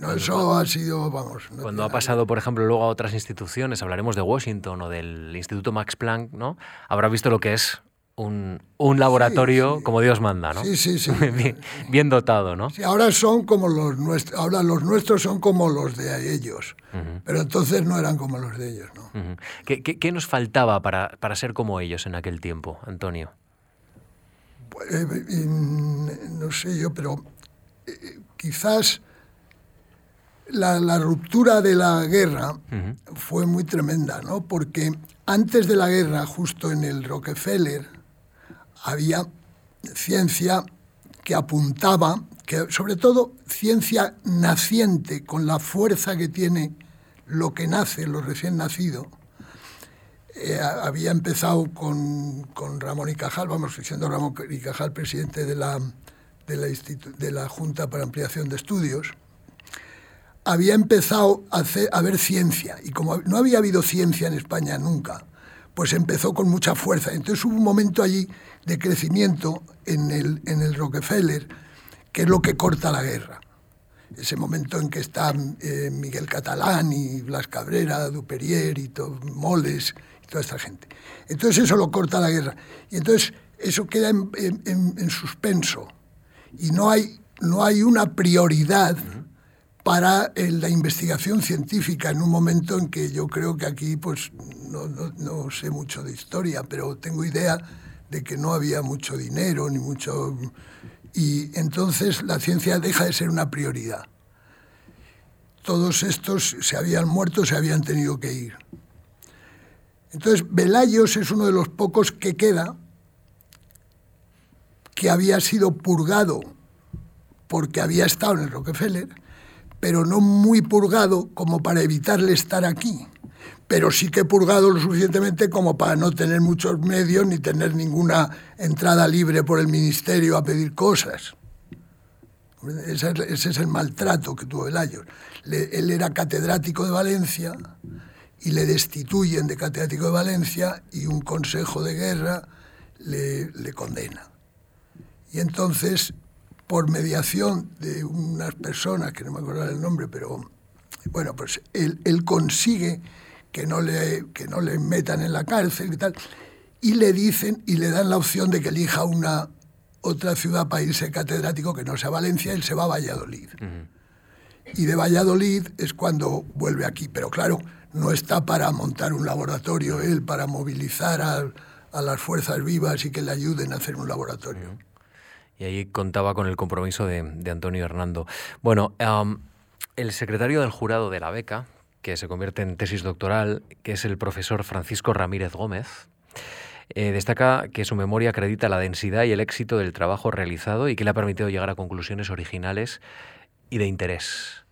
No, eso ha sido, vamos. cuando ha pasado, por ejemplo, luego a otras instituciones, hablaremos de Washington o del Instituto Max Planck, ¿no? Habrá visto lo que es un, un laboratorio como Dios manda, ¿no? Sí, sí, sí. bien, dotado, ¿no? Sí, ahora son como los nuestros, ahora los nuestros son como los de ellos, pero entonces no eran como los de ellos, ¿no? ¿Qué, qué, nos faltaba para, para ser como ellos en aquel tiempo, Antonio? Pues, eh, no sé yo, pero eh, quizás la, ruptura de la guerra fue muy tremenda, ¿no? Porque antes de la guerra, justo en el Rockefeller, había ciencia que apuntaba, que sobre todo ciencia naciente, con la fuerza que tiene lo que nace, lo recién nacido. Eh, había empezado con, con, Ramón y Cajal, vamos, siendo Ramón y Cajal presidente de la, de la, de la Junta para Ampliación de Estudios, había empezado a, hacer, ver ciencia y como no había habido ciencia en España nunca, pues empezó con mucha fuerza. Entonces hubo un momento allí de crecimiento en el, en el Rockefeller, que es lo que corta la guerra. Ese momento en que están eh, Miguel Catalán y Blas Cabrera, Duperier y Moles y toda esta gente. Entonces eso lo corta la guerra. Y entonces eso queda en, suspenso. Y no hay, no hay una prioridad para eh, la investigación científica en un momento en que yo creo que aquí pues no, no, sé mucho de historia, pero tengo idea de que no había mucho dinero ni mucho y entonces la ciencia deja de ser una prioridad. Todos estos se habían muerto, se habían tenido que ir. Entonces Velayos es uno de los pocos que queda que había sido purgado porque había estado en el Rockefeller pero no muy purgado como para evitarle estar aquí, pero sí que purgado lo suficientemente como para no tener muchos medios ni tener ninguna entrada libre por el ministerio a pedir cosas. Ese, es el maltrato que tuvo Velayos. él era catedrático de Valencia y le destituyen de catedrático de Valencia y un consejo de guerra le condena. Y entonces por mediación de unas personas, que no me acuerdo el nombre, pero bueno, pues él, él consigue que no, le, que no le metan en la cárcel y tal, y le dicen y le dan la opción de que elija una otra ciudad para irse catedrático que no sea Valencia, él se va a Valladolid. Y de Valladolid es cuando vuelve aquí, pero claro, no está para montar un laboratorio, él para movilizar a, las fuerzas vivas y que le ayuden a hacer un laboratorio. Y ahí contaba con el compromiso de, Antonio Hernando. Bueno, el secretario del jurado de la beca, que se convierte en tesis doctoral, que es el profesor Francisco Ramírez Gómez, eh, destaca que su memoria acredita la densidad y el éxito del trabajo realizado y que le ha permitido llegar a conclusiones originales y de interés.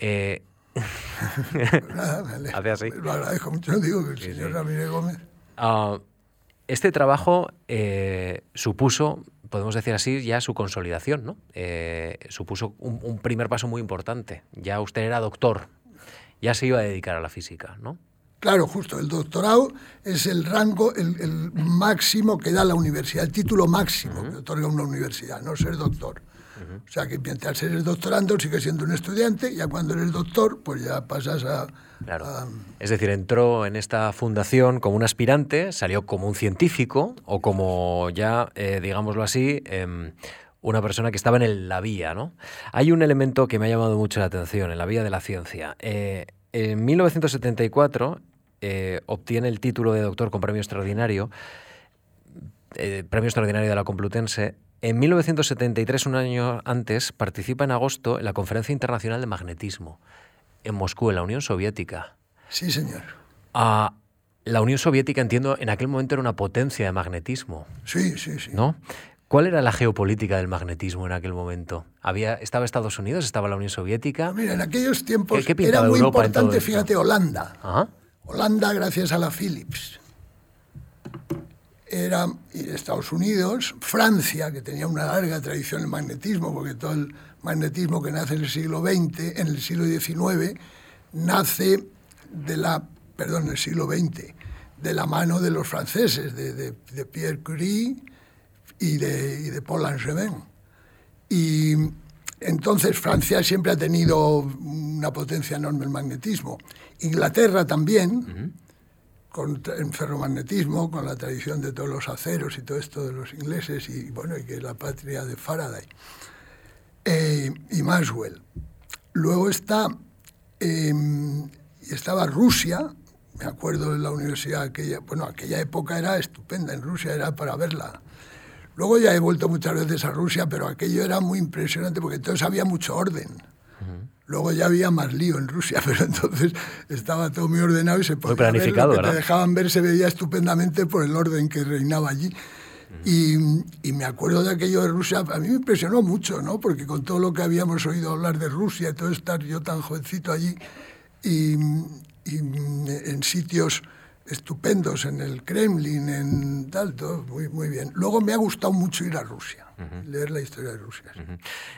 Eh, Hace así. Lo agradezco mucho, digo, que el señor Ramírez Gómez. Ah, este trabajo eh, supuso, podemos decir así, ya su consolidación, ¿no? supuso un, primer paso muy importante. Ya usted era doctor, ya se iba a dedicar a la física, ¿no? Claro, justo, el doctorado es el rango, el, máximo que da la universidad, el título máximo que otorga una universidad, no ser doctor. O sea que mientras eres doctorando sigue siendo un estudiante, ya cuando eres doctor, pues ya pasas a... Claro. Es decir, entró en esta fundación como un aspirante, salió como un científico o como ya, eh, digámoslo así, em, una persona que estaba en la vía, ¿no? Hay un elemento que me ha llamado mucho la atención en la vía de la ciencia. Eh, en 1974 eh, obtiene el título de doctor con premio extraordinario, eh, premio extraordinario de la Complutense. En 1973, un año antes, participa en agosto en la Conferencia Internacional de Magnetismo en Moscú, en la Unión Soviética. Sí, señor. Ah, la Unión Soviética, entiendo, en aquel momento era una potencia de magnetismo. Sí, sí, sí. ¿No? ¿Cuál era la geopolítica del magnetismo en aquel momento? Había, ¿Estaba Estados Unidos? ¿Estaba la Unión Soviética? Mira, en aquellos tiempos era muy importante, fíjate, Holanda. Holanda gracias a la Philips. Era Estados Unidos, Francia, que tenía una larga tradición en magnetismo, porque todo el magnetismo que nace en el siglo XX, en el siglo XIX, nace de la, perdón, en el siglo XX, de la mano de los franceses, de, de Pierre Curie, y de, y de Paul Langevin. Y entonces Francia siempre ha tenido una potencia enorme en magnetismo. Inglaterra también, con, en ferromagnetismo, con la tradición de todos los aceros y todo esto de los ingleses, y bueno, y que es la patria de Faraday. Eh, y Maxwell. Luego está, y estaba Rusia, me acuerdo de la universidad, aquella, bueno, aquella época era estupenda, en Rusia era para verla Luego ya he vuelto muchas veces a Rusia, pero aquello era muy impresionante porque entonces había mucho orden. Luego ya había más lío en Rusia, pero entonces estaba todo muy ordenado y se podía planificado, ver, lo que te dejaban ver se veía estupendamente por el orden que reinaba allí. Y, y, me acuerdo de aquello de Rusia, a mí me impresionó mucho, ¿no? Porque con todo lo que habíamos oído hablar de Rusia todo estar yo tan jovencito allí y, y en sitios estupendos en el Kremlin, en tal, todo muy, muy bien. Luego me ha gustado mucho ir a Rusia, leer la historia de Rusia.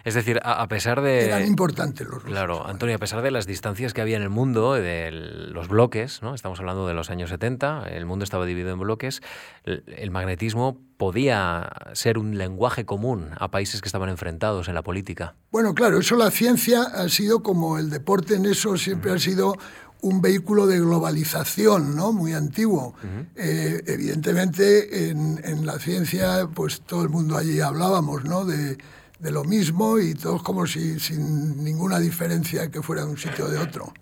Es decir, a, pesar de... Eran importantes los rusos. Claro, Antonio, a pesar de las distancias que había en el mundo, de los bloques, ¿no? estamos hablando de los años 70, el mundo estaba dividido en bloques, el, magnetismo podía ser un lenguaje común a países que estaban enfrentados en la política. Bueno, claro, eso la ciencia ha sido como el deporte en eso siempre ha sido un vehículo de globalización ¿no? muy antiguo. Eh, evidentemente, en, la ciencia, pues todo el mundo allí hablábamos ¿no? de, lo mismo y todos como si sin ninguna diferencia que fuera de un sitio o de otro.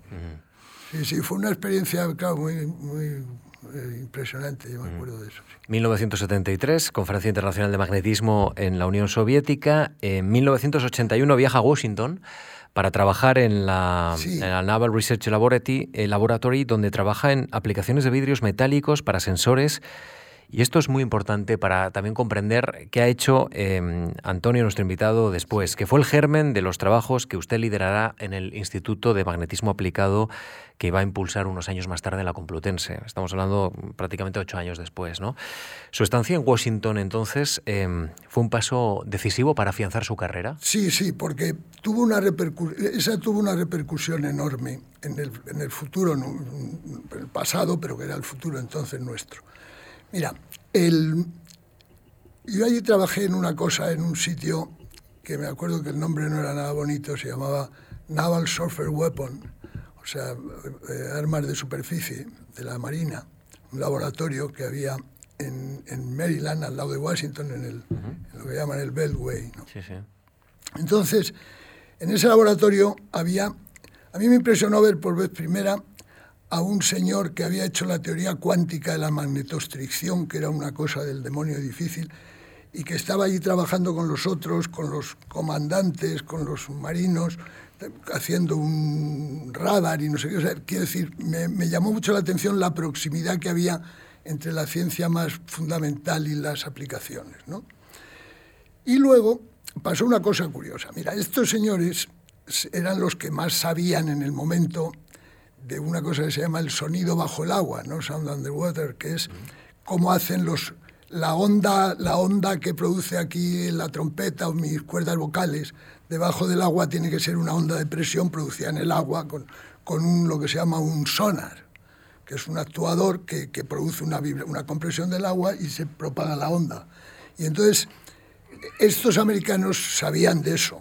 Sí, sí, fue una experiencia, claro, muy, muy eh, impresionante, yo me acuerdo de eso. 1973, Conferencia Internacional de Magnetismo en la Unión Soviética. En 1981 viaja a Washington para trabajar en la, Naval Research Laboratory, eh, Laboratory, donde trabaja en aplicaciones de vidrios metálicos para sensores. Y esto es muy importante para también comprender qué ha hecho em, Antonio, nuestro invitado, después, que fue el germen de los trabajos que usted liderará en el Instituto de Magnetismo Aplicado que va a impulsar unos años más tarde en la Complutense. Estamos hablando prácticamente ocho años después. ¿no? Su estancia en Washington, entonces, em, fue un paso decisivo para afianzar su carrera. Sí, sí, porque tuvo una esa tuvo una repercusión enorme en el, en el futuro, en el pasado, pero que era el futuro entonces nuestro. Mira, el, yo allí trabajé en una cosa, en un sitio que me acuerdo que el nombre no era nada bonito, se llamaba Naval Surfer Weapon o sea, eh, armas de superficie de la Marina, un laboratorio que había en, en Maryland, al lado de Washington, en, el, lo que llaman el Beltway. Sí, sí. Entonces, en ese laboratorio había, a mí me impresionó ver por vez primera a un señor que había hecho la teoría cuántica de la magnetostricción, que era una cosa del demonio difícil, y que estaba allí trabajando con los otros, con los comandantes, con los submarinos, haciendo un radar y no sé qué. Quiero decir, me, me, llamó mucho la atención la proximidad que había entre la ciencia más fundamental y las aplicaciones. ¿no? Y luego pasó una cosa curiosa. Mira, estos señores eran los que más sabían en el momento de una cosa que se llama el sonido bajo el agua, ¿no? Sound underwater, que es cómo hacen los la onda, la onda que produce aquí la trompeta o mis cuerdas vocales debajo del agua tiene que ser una onda de presión producida en el agua con, con lo que se llama un sonar, que es un actuador que, que produce una, una compresión del agua y se propaga la onda. Y entonces, estos americanos sabían de eso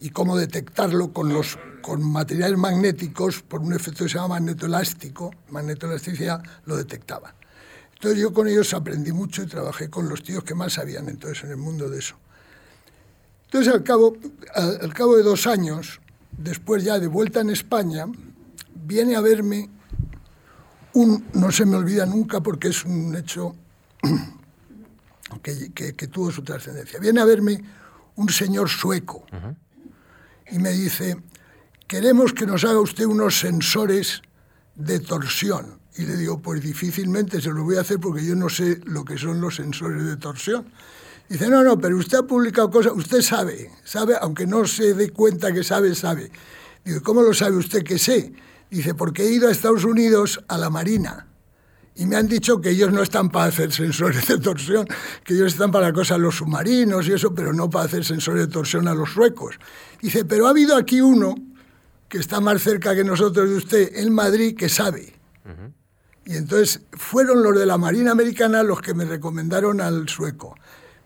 y cómo detectarlo con, los, con materiales magnéticos por un efecto que se llama magnetoelástico, magnetoelasticidad, lo detectaban. Entonces yo con ellos aprendí mucho y trabajé con los tíos que más sabían entonces en el mundo de eso. Entonces al cabo, al, al cabo de dos años, después ya de vuelta en España, viene a verme un, no se me olvida nunca porque es un hecho que, que, que tuvo su trascendencia, viene a verme un señor sueco uh -huh. y me dice, queremos que nos haga usted unos sensores de torsión. Y le digo, pues difícilmente se lo voy a hacer porque yo no sé lo que son los sensores de torsión. Dice, no, no, pero usted ha publicado cosas, usted sabe, sabe, aunque no se dé cuenta que sabe, sabe. Digo, ¿cómo lo sabe usted que sé? Dice, porque he ido a Estados Unidos a la Marina y me han dicho que ellos no están para hacer sensores de torsión, que ellos están para cosas los submarinos y eso, pero no para hacer sensores de torsión a los suecos. Dice, pero ha habido aquí uno que está más cerca que nosotros de usted, en Madrid, que sabe. Uh -huh. Y entonces fueron los de la Marina Americana los que me recomendaron al sueco.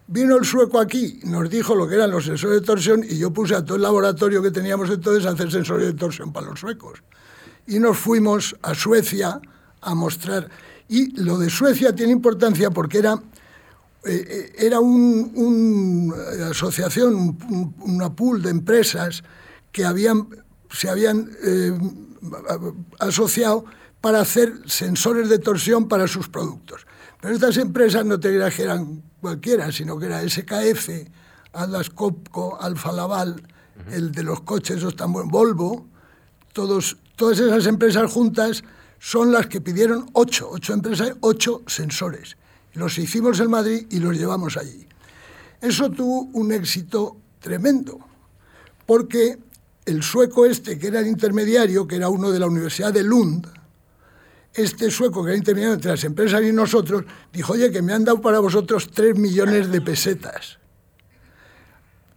Vino el sueco aquí, nos dijo lo que eran los sensores de torsión y yo puse a todo el laboratorio que teníamos entonces a hacer sensores de torsión para los suecos. Y nos fuimos a Suecia a mostrar. Y lo de Suecia tiene importancia porque era, eh, era una un asociación, un, una pool de empresas que habían, se habían eh, asociado para hacer sensores de torsión para sus productos. Pero estas empresas no te creas que eran cualquiera, sino que era SKF, Atlas Copco, Alfa Laval, uh -huh. el de los coches, esos tan buenos, Volvo, todos, todas esas empresas juntas son las que pidieron ocho, ocho empresas, ocho sensores. Los hicimos en Madrid y los llevamos allí. Eso tuvo un éxito tremendo, porque el sueco este, que era el intermediario, que era uno de la Universidad de Lund, este sueco que era intermediario entre las empresas y nosotros, dijo, oye, que me han dado para vosotros tres millones de pesetas.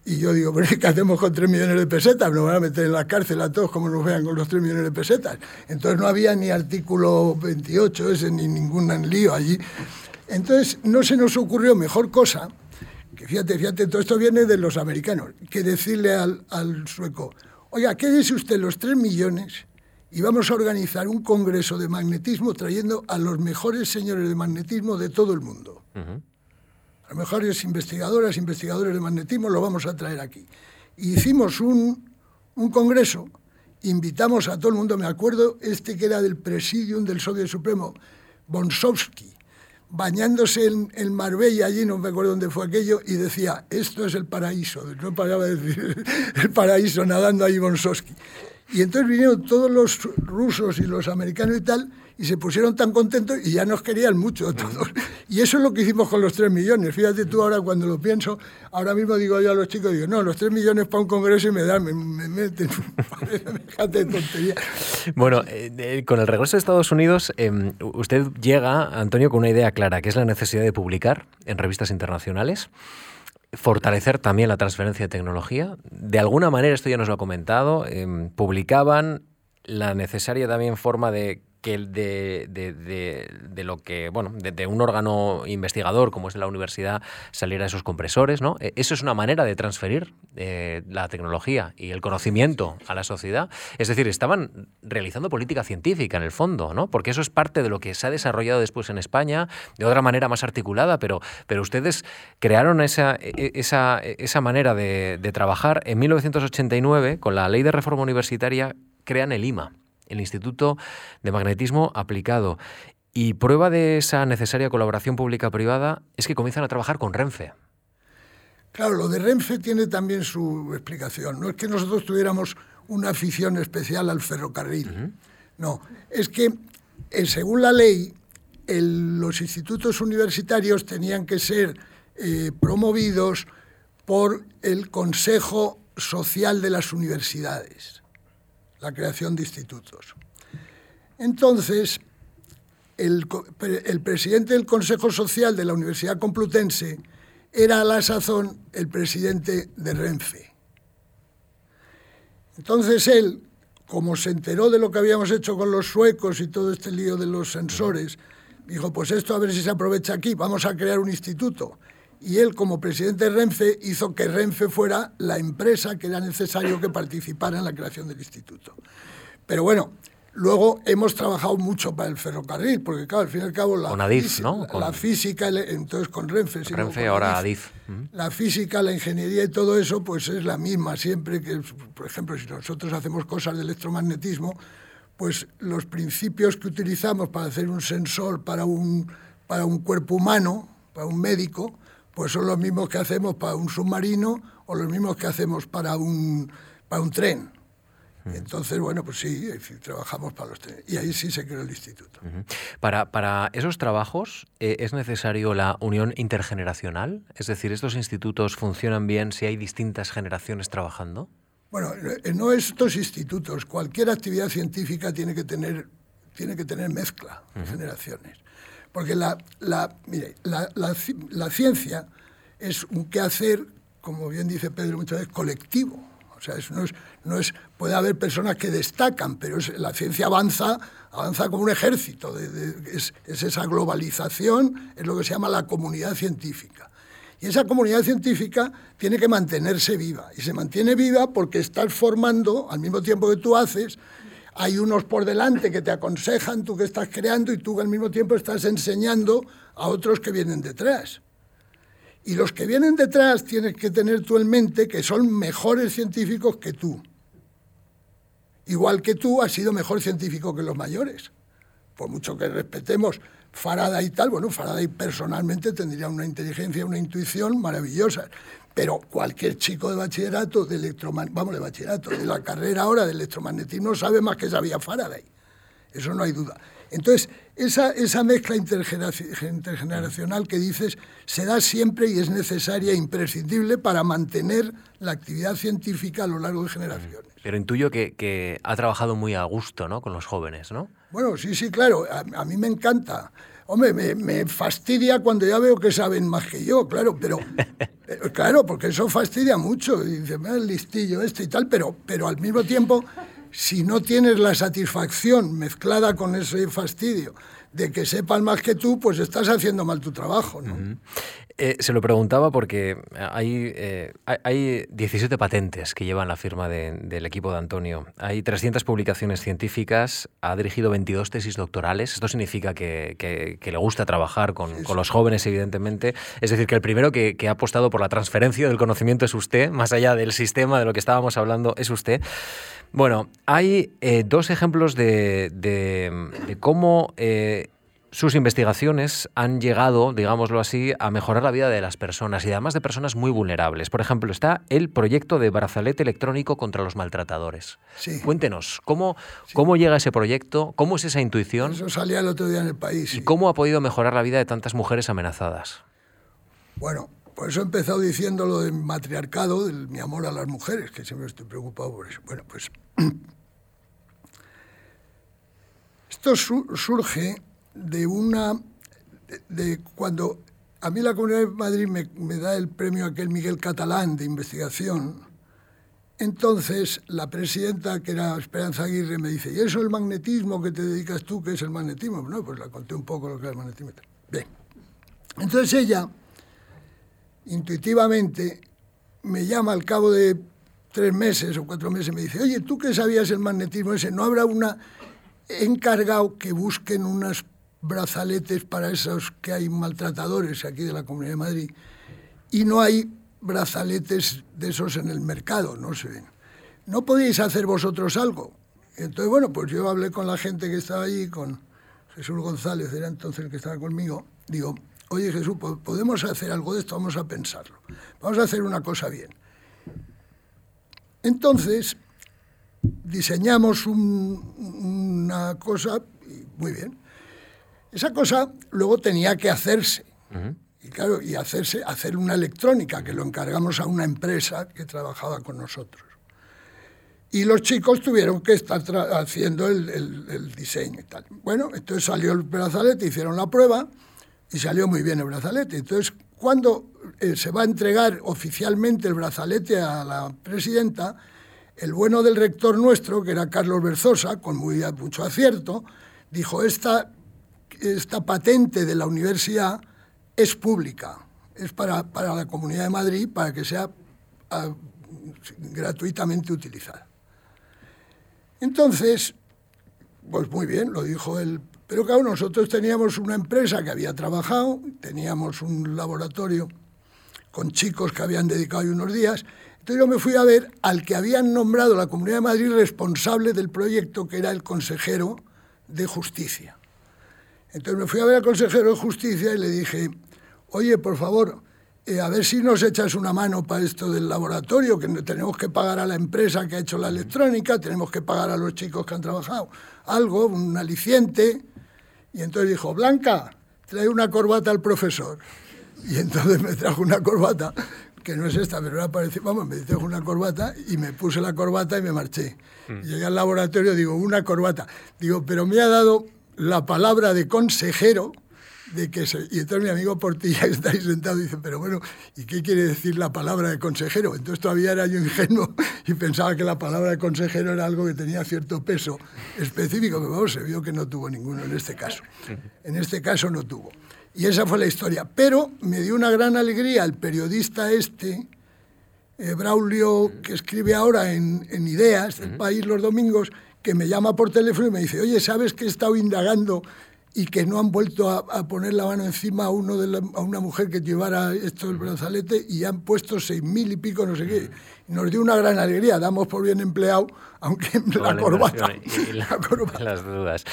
Y yo digo, pero ¿qué hacemos con tres millones de pesetas? Nos van a meter en la cárcel a todos como nos vean con los tres millones de pesetas. Entonces no había ni artículo 28 ese, ni ningún lío allí. Entonces no se nos ocurrió mejor cosa, que fíjate, fíjate, todo esto viene de los americanos, que decirle al sueco, oiga, quédese usted los tres millones y vamos a organizar un congreso de magnetismo trayendo a los mejores señores de magnetismo de todo el mundo. Uh -huh. A los mejores investigadoras, investigadores de magnetismo, lo vamos a traer aquí. Hicimos un, un congreso, invitamos a todo el mundo, me acuerdo este que era del Presidium del Soviet Supremo, Bonsovsky, bañándose en, en, Marbella, allí no me acuerdo dónde fue aquello, y decía, esto es el paraíso, no paraba de decir el paraíso nadando ahí Bonsovsky. Y entonces vinieron todos los rusos y los americanos y tal, y se pusieron tan contentos y ya nos querían mucho todos. Y eso es lo que hicimos con los tres millones. Fíjate tú ahora cuando lo pienso, ahora mismo digo yo a los chicos, digo, no, los tres millones para un congreso y me dan, me, me meten, de tontería. Bueno, eh, con el regreso de Estados Unidos, eh, usted llega, Antonio, con una idea clara, que es la necesidad de publicar en revistas internacionales fortalecer también la transferencia de tecnología. De alguna manera, esto ya nos lo ha comentado, eh, publicaban la necesaria también forma de que de, de, de, lo que, bueno, de, un órgano investigador como es la universidad saliera esos compresores, ¿no? Eso es una manera de transferir eh, la tecnología y el conocimiento a la sociedad. Es decir, estaban realizando política científica en el fondo, ¿no? Porque eso es parte de lo que se ha desarrollado después en España de otra manera más articulada, pero, pero ustedes crearon esa, esa, esa manera de, de trabajar en 1989 con la ley de reforma universitaria crean el IMA el Instituto de Magnetismo Aplicado. Y prueba de esa necesaria colaboración pública-privada es que comienzan a trabajar con Renfe. Claro, lo de Renfe tiene también su explicación. No es que nosotros tuviéramos una afición especial al ferrocarril. No, es que eh, según la ley, los institutos universitarios tenían que ser eh, promovidos por el Consejo Social de las Universidades, la creación de institutos. Entonces, el, presidente del Consejo Social de la Universidad Complutense era a la sazón el presidente de Renfe. Entonces él, como se enteró de lo que habíamos hecho con los suecos y todo este lío de los sensores, dijo, pues esto a ver si se aprovecha aquí, vamos a crear un instituto. Y él, como presidente de Renfe, hizo que Renfe fuera la empresa que era necesario que participara en la creación del instituto. Pero bueno, Luego hemos trabajado mucho para el ferrocarril, porque claro, al fin y al cabo la, la física, entonces con Renfe, Renfe ahora Adif. La física, la ingeniería y todo eso, pues es la misma siempre que, por ejemplo, si nosotros hacemos cosas de electromagnetismo, pues los principios que utilizamos para hacer un sensor para un, para un cuerpo humano, para un médico, pues son los mismos que hacemos para un submarino o los mismos que hacemos para un, para un tren. Entonces, bueno, pues sí, trabajamos para los trenes. Y ahí sí se creó el instituto. para, para, esos trabajos eh, es necesario la unión intergeneracional. Es decir, ¿estos institutos funcionan bien si hay distintas generaciones trabajando? Bueno, eh, no estos institutos. Cualquier actividad científica tiene que tener, tiene que tener mezcla de generaciones. Porque la, la, la, la, ciencia es un quehacer, como bien dice Pedro muchas veces, colectivo. O sea, no es, no es, puede haber personas que destacan, pero la ciencia avanza, avanza como un ejército. es, es, esa globalización, es lo que se llama la comunidad científica. Y esa comunidad científica tiene que mantenerse viva. Y se mantiene viva porque estás formando, al mismo tiempo que tú haces, hay unos por delante que te aconsejan, tú que estás creando, y tú al mismo tiempo estás enseñando a otros que vienen detrás. Y los que vienen detrás tienes que tener tú en mente que son mejores científicos que tú. Igual que tú has sido mejor científico que los mayores. Por mucho que respetemos Faraday y tal, bueno, Faraday personalmente tendría una inteligencia, una intuición maravillosa, pero cualquier chico de bachillerato, de electromagnetismo, vamos, de bachillerato, de la carrera ahora de electromagnetismo sabe más que sabía Faraday. Eso no hay duda. Entonces, esa, esa mezcla intergeneracional que dices se da siempre y es necesaria e imprescindible para mantener la actividad científica a lo largo de generaciones. Pero intuyo que, que ha trabajado muy a gusto ¿no? con los jóvenes, ¿no? Bueno, sí, sí, claro, a, mí me encanta. Hombre, me, fastidia cuando ya veo que saben más que yo, claro, pero, claro, porque eso fastidia mucho. Y dice, el listillo este y tal, pero, pero al mismo tiempo, si no tienes la satisfacción mezclada con ese fastidio de que sepan más que tú, pues estás haciendo mal tu trabajo. ¿no? Eh, se lo preguntaba porque hay, eh, hay 17 patentes que llevan la firma del equipo de Antonio. Hay 300 publicaciones científicas, ha dirigido 22 tesis doctorales. Esto significa que, le gusta trabajar con, los jóvenes, evidentemente. Es decir, que el primero que, ha apostado por la transferencia del conocimiento es usted, más allá del sistema de lo que estábamos hablando, es usted. Bueno, hay eh, dos ejemplos de, de cómo sus investigaciones han llegado, digámoslo así, a mejorar la vida de las personas y además de personas muy vulnerables. Por ejemplo, está el proyecto de brazalete electrónico contra los maltratadores. Cuéntenos, ¿cómo, ¿cómo llega ese proyecto? ¿Cómo es esa intuición? Eso salía el otro día en el país. ¿Y cómo ha podido mejorar la vida de tantas mujeres amenazadas? Bueno, por eso he empezado diciendo lo del matriarcado, de mi amor a las mujeres, que siempre estoy preocupado por eso. Bueno, pues esto surge de una. de, cuando a mí la Comunidad de Madrid me, da el premio aquel Miguel Catalán de investigación, entonces la presidenta, que era Esperanza Aguirre, me dice, ¿y eso el magnetismo que te dedicas tú, qué es el magnetismo? No, pues la conté un poco lo que es el magnetismo. Bien. Entonces ella, intuitivamente, me llama al cabo de tres meses o cuatro meses, me dice, oye, ¿tú qué sabías el magnetismo ese? ¿No habrá una encargado que busquen unas brazaletes para esos que hay maltratadores aquí de la Comunidad de Madrid y no hay brazaletes de esos en el mercado, no se ven. ¿No podéis hacer vosotros algo? Entonces, bueno, pues yo hablé con la gente que estaba allí, con Jesús González, era entonces el que estaba conmigo, digo, oye Jesús, podemos hacer algo de esto, vamos a pensarlo, vamos a hacer una cosa bien. Entonces, diseñamos una cosa, muy bien. Esa cosa luego tenía que hacerse. Y claro, y hacerse, hacer una electrónica, que lo encargamos a una empresa que trabajaba con nosotros. Y los chicos tuvieron que estar haciendo el, diseño y tal. Bueno, entonces salió el brazalete, hicieron la prueba y salió muy bien el brazalete. Entonces, cuando eh, se va a entregar oficialmente el brazalete a la presidenta, el bueno del rector nuestro, que era Carlos Berzosa, con muy, mucho acierto, dijo, esta, esta patente de la universidad es pública, es para, para la Comunidad de Madrid, para que sea ah, gratuitamente utilizada. Entonces, pues muy bien, lo dijo él. Pero claro, nosotros teníamos una empresa que había trabajado, teníamos un laboratorio con chicos que habían dedicado ahí unos días, entonces yo me fui a ver al que habían nombrado la Comunidad de Madrid responsable del proyecto, que era el consejero de Justicia. Entonces me fui a ver al consejero de Justicia y le dije, oye, por favor, eh, a ver si nos echas una mano para esto del laboratorio, que tenemos que pagar a la empresa que ha hecho la electrónica, tenemos que pagar a los chicos que han trabajado, algo, un aliciente. Y entonces dijo, Blanca, trae una corbata al profesor. Y entonces me trajo una corbata que no es esta, pero era parecida, vamos, me dice una corbata y me puse la corbata y me marché. Mm. Llegué al laboratorio, digo, una corbata. Digo, pero me ha dado la palabra de consejero de que se... Y entonces mi amigo Portilla está ahí sentado y dice, pero bueno, ¿y qué quiere decir la palabra de consejero? Entonces todavía era yo ingenuo y pensaba que la palabra de consejero era algo que tenía cierto peso específico, pero vamos, se vio que no tuvo ninguno en este caso. En este caso no tuvo. Y esa fue la historia. Pero me dio una gran alegría el periodista este, eh, Braulio, que escribe ahora en, Ideas, el país los domingos, que me llama por teléfono y me dice, oye, ¿sabes que he estado indagando y que no han vuelto a, poner la mano encima a, uno de a una mujer que llevara esto del brazalete y han puesto seis mil y pico, no sé qué. nos dio una gran alegría, damos por bien empleado, aunque la corbata, Las dudas.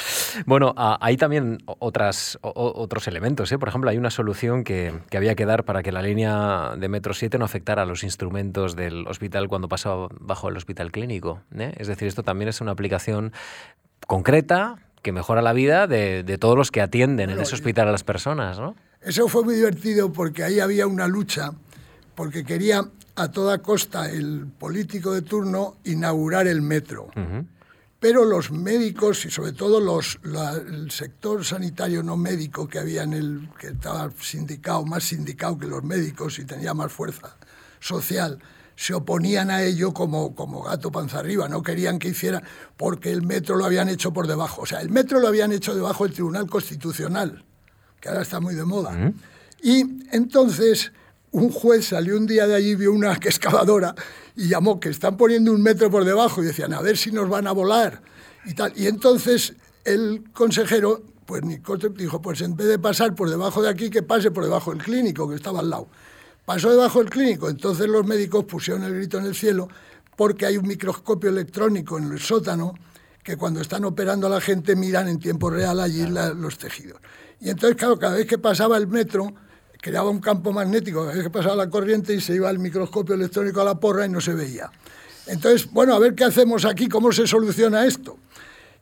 Bueno, hay también otras, otros elementos. ¿eh? Por ejemplo, hay una solución que, que, había que dar para que la línea de Metro 7 no afectara a los instrumentos del hospital cuando pasaba bajo el hospital clínico. ¿eh? Es decir, esto también es una aplicación concreta, que mejora la vida de, de todos los que atienden en ese hospital a las personas, ¿no? Eso fue muy divertido porque ahí había una lucha, porque quería a toda costa el político de turno inaugurar el metro. Pero los médicos y sobre todo los, el sector sanitario no médico que había en el que estaba sindicado, más sindicado que los médicos y tenía más fuerza social, se oponían a ello como, como gato panza arriba, no querían que hiciera, porque el metro lo habían hecho por debajo. O sea, el metro lo habían hecho debajo del Tribunal Constitucional, que ahora está muy de moda. Y entonces un juez salió un día de allí, vio una excavadora y llamó que están poniendo un metro por debajo y decían, a ver si nos van a volar y tal. Y entonces el consejero, pues dijo, pues en vez de pasar por debajo de aquí, que pase por debajo del clínico que estaba al lado. Pasó debajo del clínico, entonces los médicos pusieron el grito en el cielo porque hay un microscopio electrónico en el sótano que cuando están operando a la gente miran en tiempo real allí los tejidos. Y entonces, claro, cada vez que pasaba el metro, creaba un campo magnético, cada vez que pasaba la corriente y se iba el microscopio electrónico a la porra y no se veía. Entonces, bueno, a ver qué hacemos aquí, cómo se soluciona esto.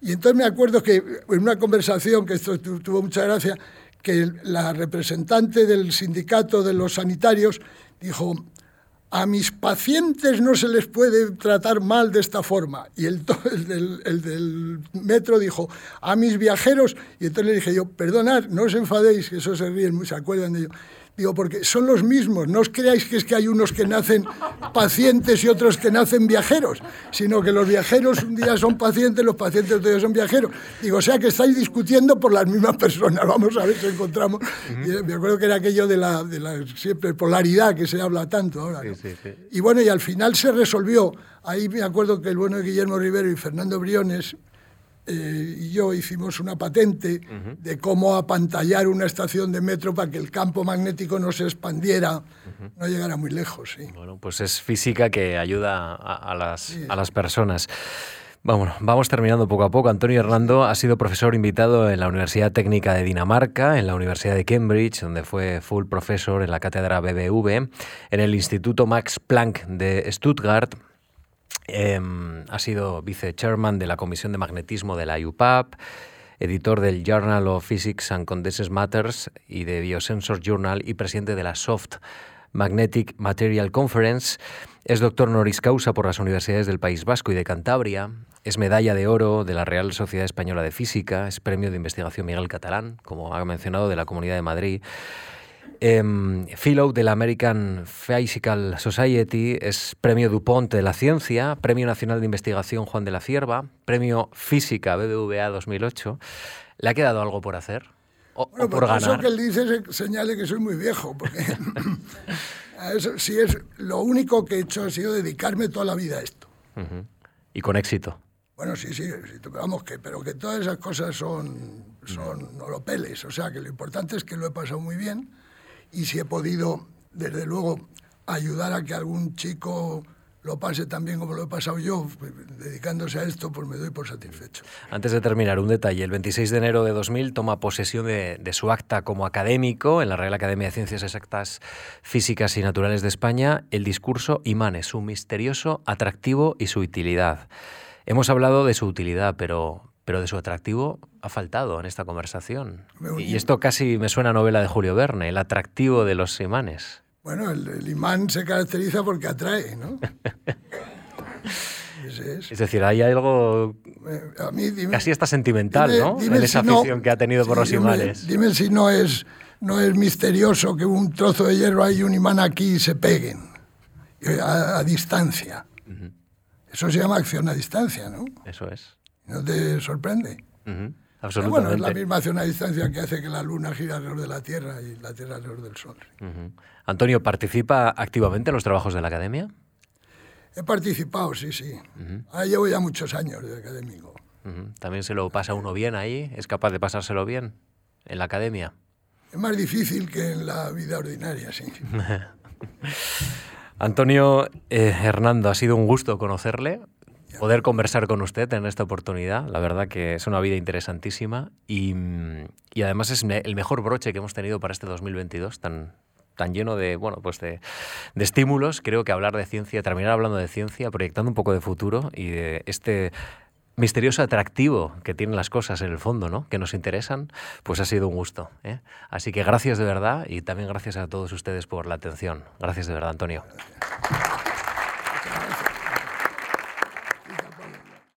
Y entonces me acuerdo que en una conversación, que esto tuvo mucha gracia, que la representante del sindicato de los sanitarios dijo, a mis pacientes no se les puede tratar mal de esta forma. Y el, el, del, metro dijo, a mis viajeros, y entonces le dije yo, perdonad, no os enfadéis, que eso se ríen, se acuerdan de ello. Digo, porque son los mismos. No os creáis que es que hay unos que nacen pacientes y otros que nacen viajeros, sino que los viajeros un día son pacientes, los pacientes otro día son viajeros. Digo, o sea que estáis discutiendo por las mismas personas. Vamos a ver si encontramos. Me acuerdo que era aquello de la, de la siempre polaridad que se habla tanto ahora. Y bueno, y al final se resolvió. Ahí me acuerdo que el bueno de Guillermo Rivero y Fernando Briones eh, y yo hicimos una patente de cómo apantallar una estación de metro para que el campo magnético no se expandiera, no llegara muy lejos. Bueno, pues es física que ayuda a, las, a las personas. Vamos, vamos terminando poco a poco. Antonio Hernando ha sido profesor invitado en la Universidad Técnica de Dinamarca, en la Universidad de Cambridge, donde fue full profesor en la cátedra BBV, en el Instituto Max Planck de Stuttgart. Em, ha sido vice-chairman de la Comisión de Magnetismo de la UPAP, editor del Journal of Physics and Condenses Matters y de Biosensor Journal y presidente de la Soft Magnetic Material Conference. Es doctor honoris causa por las universidades del País Vasco y de Cantabria. Es medalla de oro de la Real Sociedad Española de Física. Es premio de investigación Miguel Catalán, como ha mencionado, de la Comunidad de Madrid. Eh, fellow de la American Physical Society, es Premio DuPont de la Ciencia, Premio Nacional de Investigación Juan de la Cierva, Premio Física BBVA 2008. ¿Le ha quedado algo por hacer? ¿O, bueno, o por pues ganar? Eso que él dice señale que soy muy viejo, porque eso, si es lo único que he hecho ha sido dedicarme toda la vida a esto. Uh -huh. Y con éxito. Bueno, sí, sí, sí, vamos, que, pero que todas esas cosas son, son olopeles, o sea, que lo importante es que lo he pasado muy bien y si he podido, desde luego, ayudar a que algún chico lo pase tan bien como lo he pasado yo, pues, dedicándose a esto, pues me doy por satisfecho. Antes de terminar, un detalle. El 26 de enero de 2000 toma posesión de, de, su acta como académico en la Real Academia de Ciencias Exactas, Físicas y Naturales de España, el discurso Imanes, su misterioso atractivo y su utilidad. Hemos hablado de su utilidad, pero, pero de su atractivo ha faltado en esta conversación. Y esto casi me suena a novela de Julio Verne, el atractivo de los imanes. Bueno, el, el imán se caracteriza porque atrae, ¿no? Es. es. decir, hay algo a mí, dime, casi hasta sentimental, dime, ¿no? Dime en esa si afición no, que ha tenido por los imanes. Dime si no es, no es misterioso que un trozo de hierro hay y un imán aquí y se peguen a, a distancia. Uh -huh. Eso se llama acción a distancia, ¿no? Eso es. ¿No te sorprende? Uh -huh. Pero bueno, es la misma acción a distancia que hace que la Luna gira alrededor de la Tierra y la Tierra alrededor del Sol. Uh -huh. Antonio, ¿participa activamente en los trabajos de la Academia? He participado, sí, sí. Uh -huh. Ahora llevo ya muchos años de académico. Uh -huh. ¿También se lo pasa uno bien ahí? ¿Es capaz de pasárselo bien en la Academia? Es más difícil que en la vida ordinaria, sí. Antonio eh, Hernando, ha sido un gusto conocerle, poder conversar con usted en esta oportunidad. La verdad que es una vida interesantísima y, y además es el mejor broche que hemos tenido para este 2022 tan, tan lleno de, bueno, pues de, de, estímulos. Creo que hablar de ciencia, terminar hablando de ciencia, proyectando un poco de futuro y de este misterioso atractivo que tienen las cosas en el fondo, ¿no? Que nos interesan, pues ha sido un gusto. ¿eh? Así que gracias de verdad y también gracias a todos ustedes por la atención. Gracias de verdad, Antonio. Gracias.